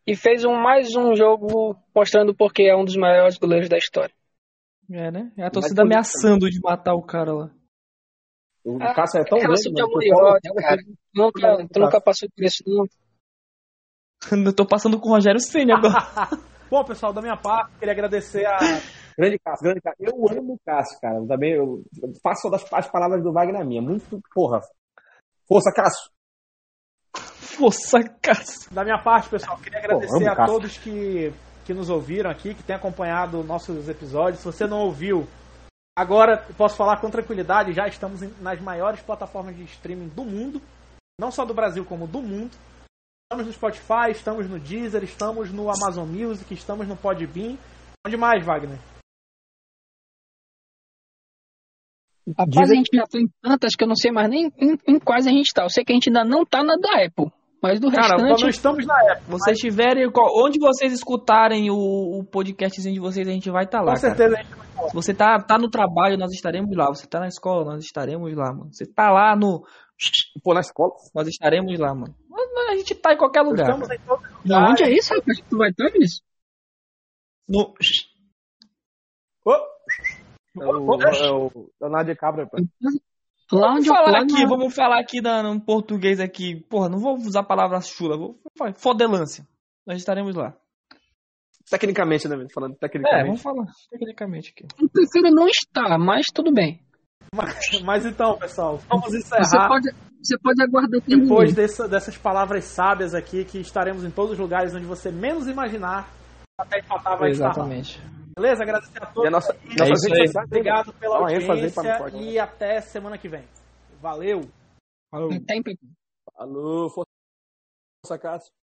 e fez um, mais um jogo mostrando porque é um dos maiores goleiros da história. É, né? É a torcida ameaçando de matar o cara lá. O ah, Cássio é tão grande, de amor ódio, cara. Nunca, tu nunca passou por isso, não. Eu tô passando com o Rogério Senna agora. Bom, pessoal, da minha parte, queria agradecer a Grande Cássio, grande Cássio. Eu amo o Cássio, cara. Também eu faço das, as palavras do Wagner minha. Muito, porra. Força, Cássio. Força, Cássio. Da minha parte, pessoal, queria agradecer Pô, a Cássio. todos que, que nos ouviram aqui, que têm acompanhado nossos episódios. Se você não ouviu, agora posso falar com tranquilidade, já estamos nas maiores plataformas de streaming do mundo. Não só do Brasil, como do mundo. Estamos no Spotify, estamos no Deezer, estamos no Amazon Music, estamos no Podbean. Onde mais, Wagner? Rapaz, a gente já foi em tantas que eu não sei mais nem em, em quais a gente tá. Eu sei que a gente ainda não tá na da Apple. Mas do Cara, restante... não estamos na Apple. Vocês mas... tiverem... Onde vocês escutarem o, o podcastzinho de vocês, a gente vai estar tá lá, Com certeza cara. a gente vai estar lá. Se você tá, tá no trabalho, nós estaremos lá. Você tá na escola, nós estaremos lá, mano. Você tá lá no... Pô, na escola? Nós estaremos lá, mano. A gente tá em qualquer lugar. Estamos em todo lugar. Onde é isso, rapaz? Tu vai estar nisso? No... Oh. É o, é o Leonardo DiCaprio, Vamos falar aqui, vamos falar aqui no português aqui. Porra, não vou usar palavras chula, vou falar fodelância. Nós estaremos lá. Tecnicamente, né? Falando tecnicamente. É, vamos falar tecnicamente aqui. Eu prefiro não estar, mas tudo bem. Mas, mas então, pessoal, vamos encerrar. Você pode, você pode aguardar Depois dessa, dessas palavras sábias aqui, que estaremos em todos os lugares onde você menos imaginar, até empatar vai Exatamente. estar lá. Beleza? Agradecer a todos. E a nossa, e nossa é sociais, obrigado pela audiência e até semana que vem. Valeu. Falou. Falou. Força, Cássio.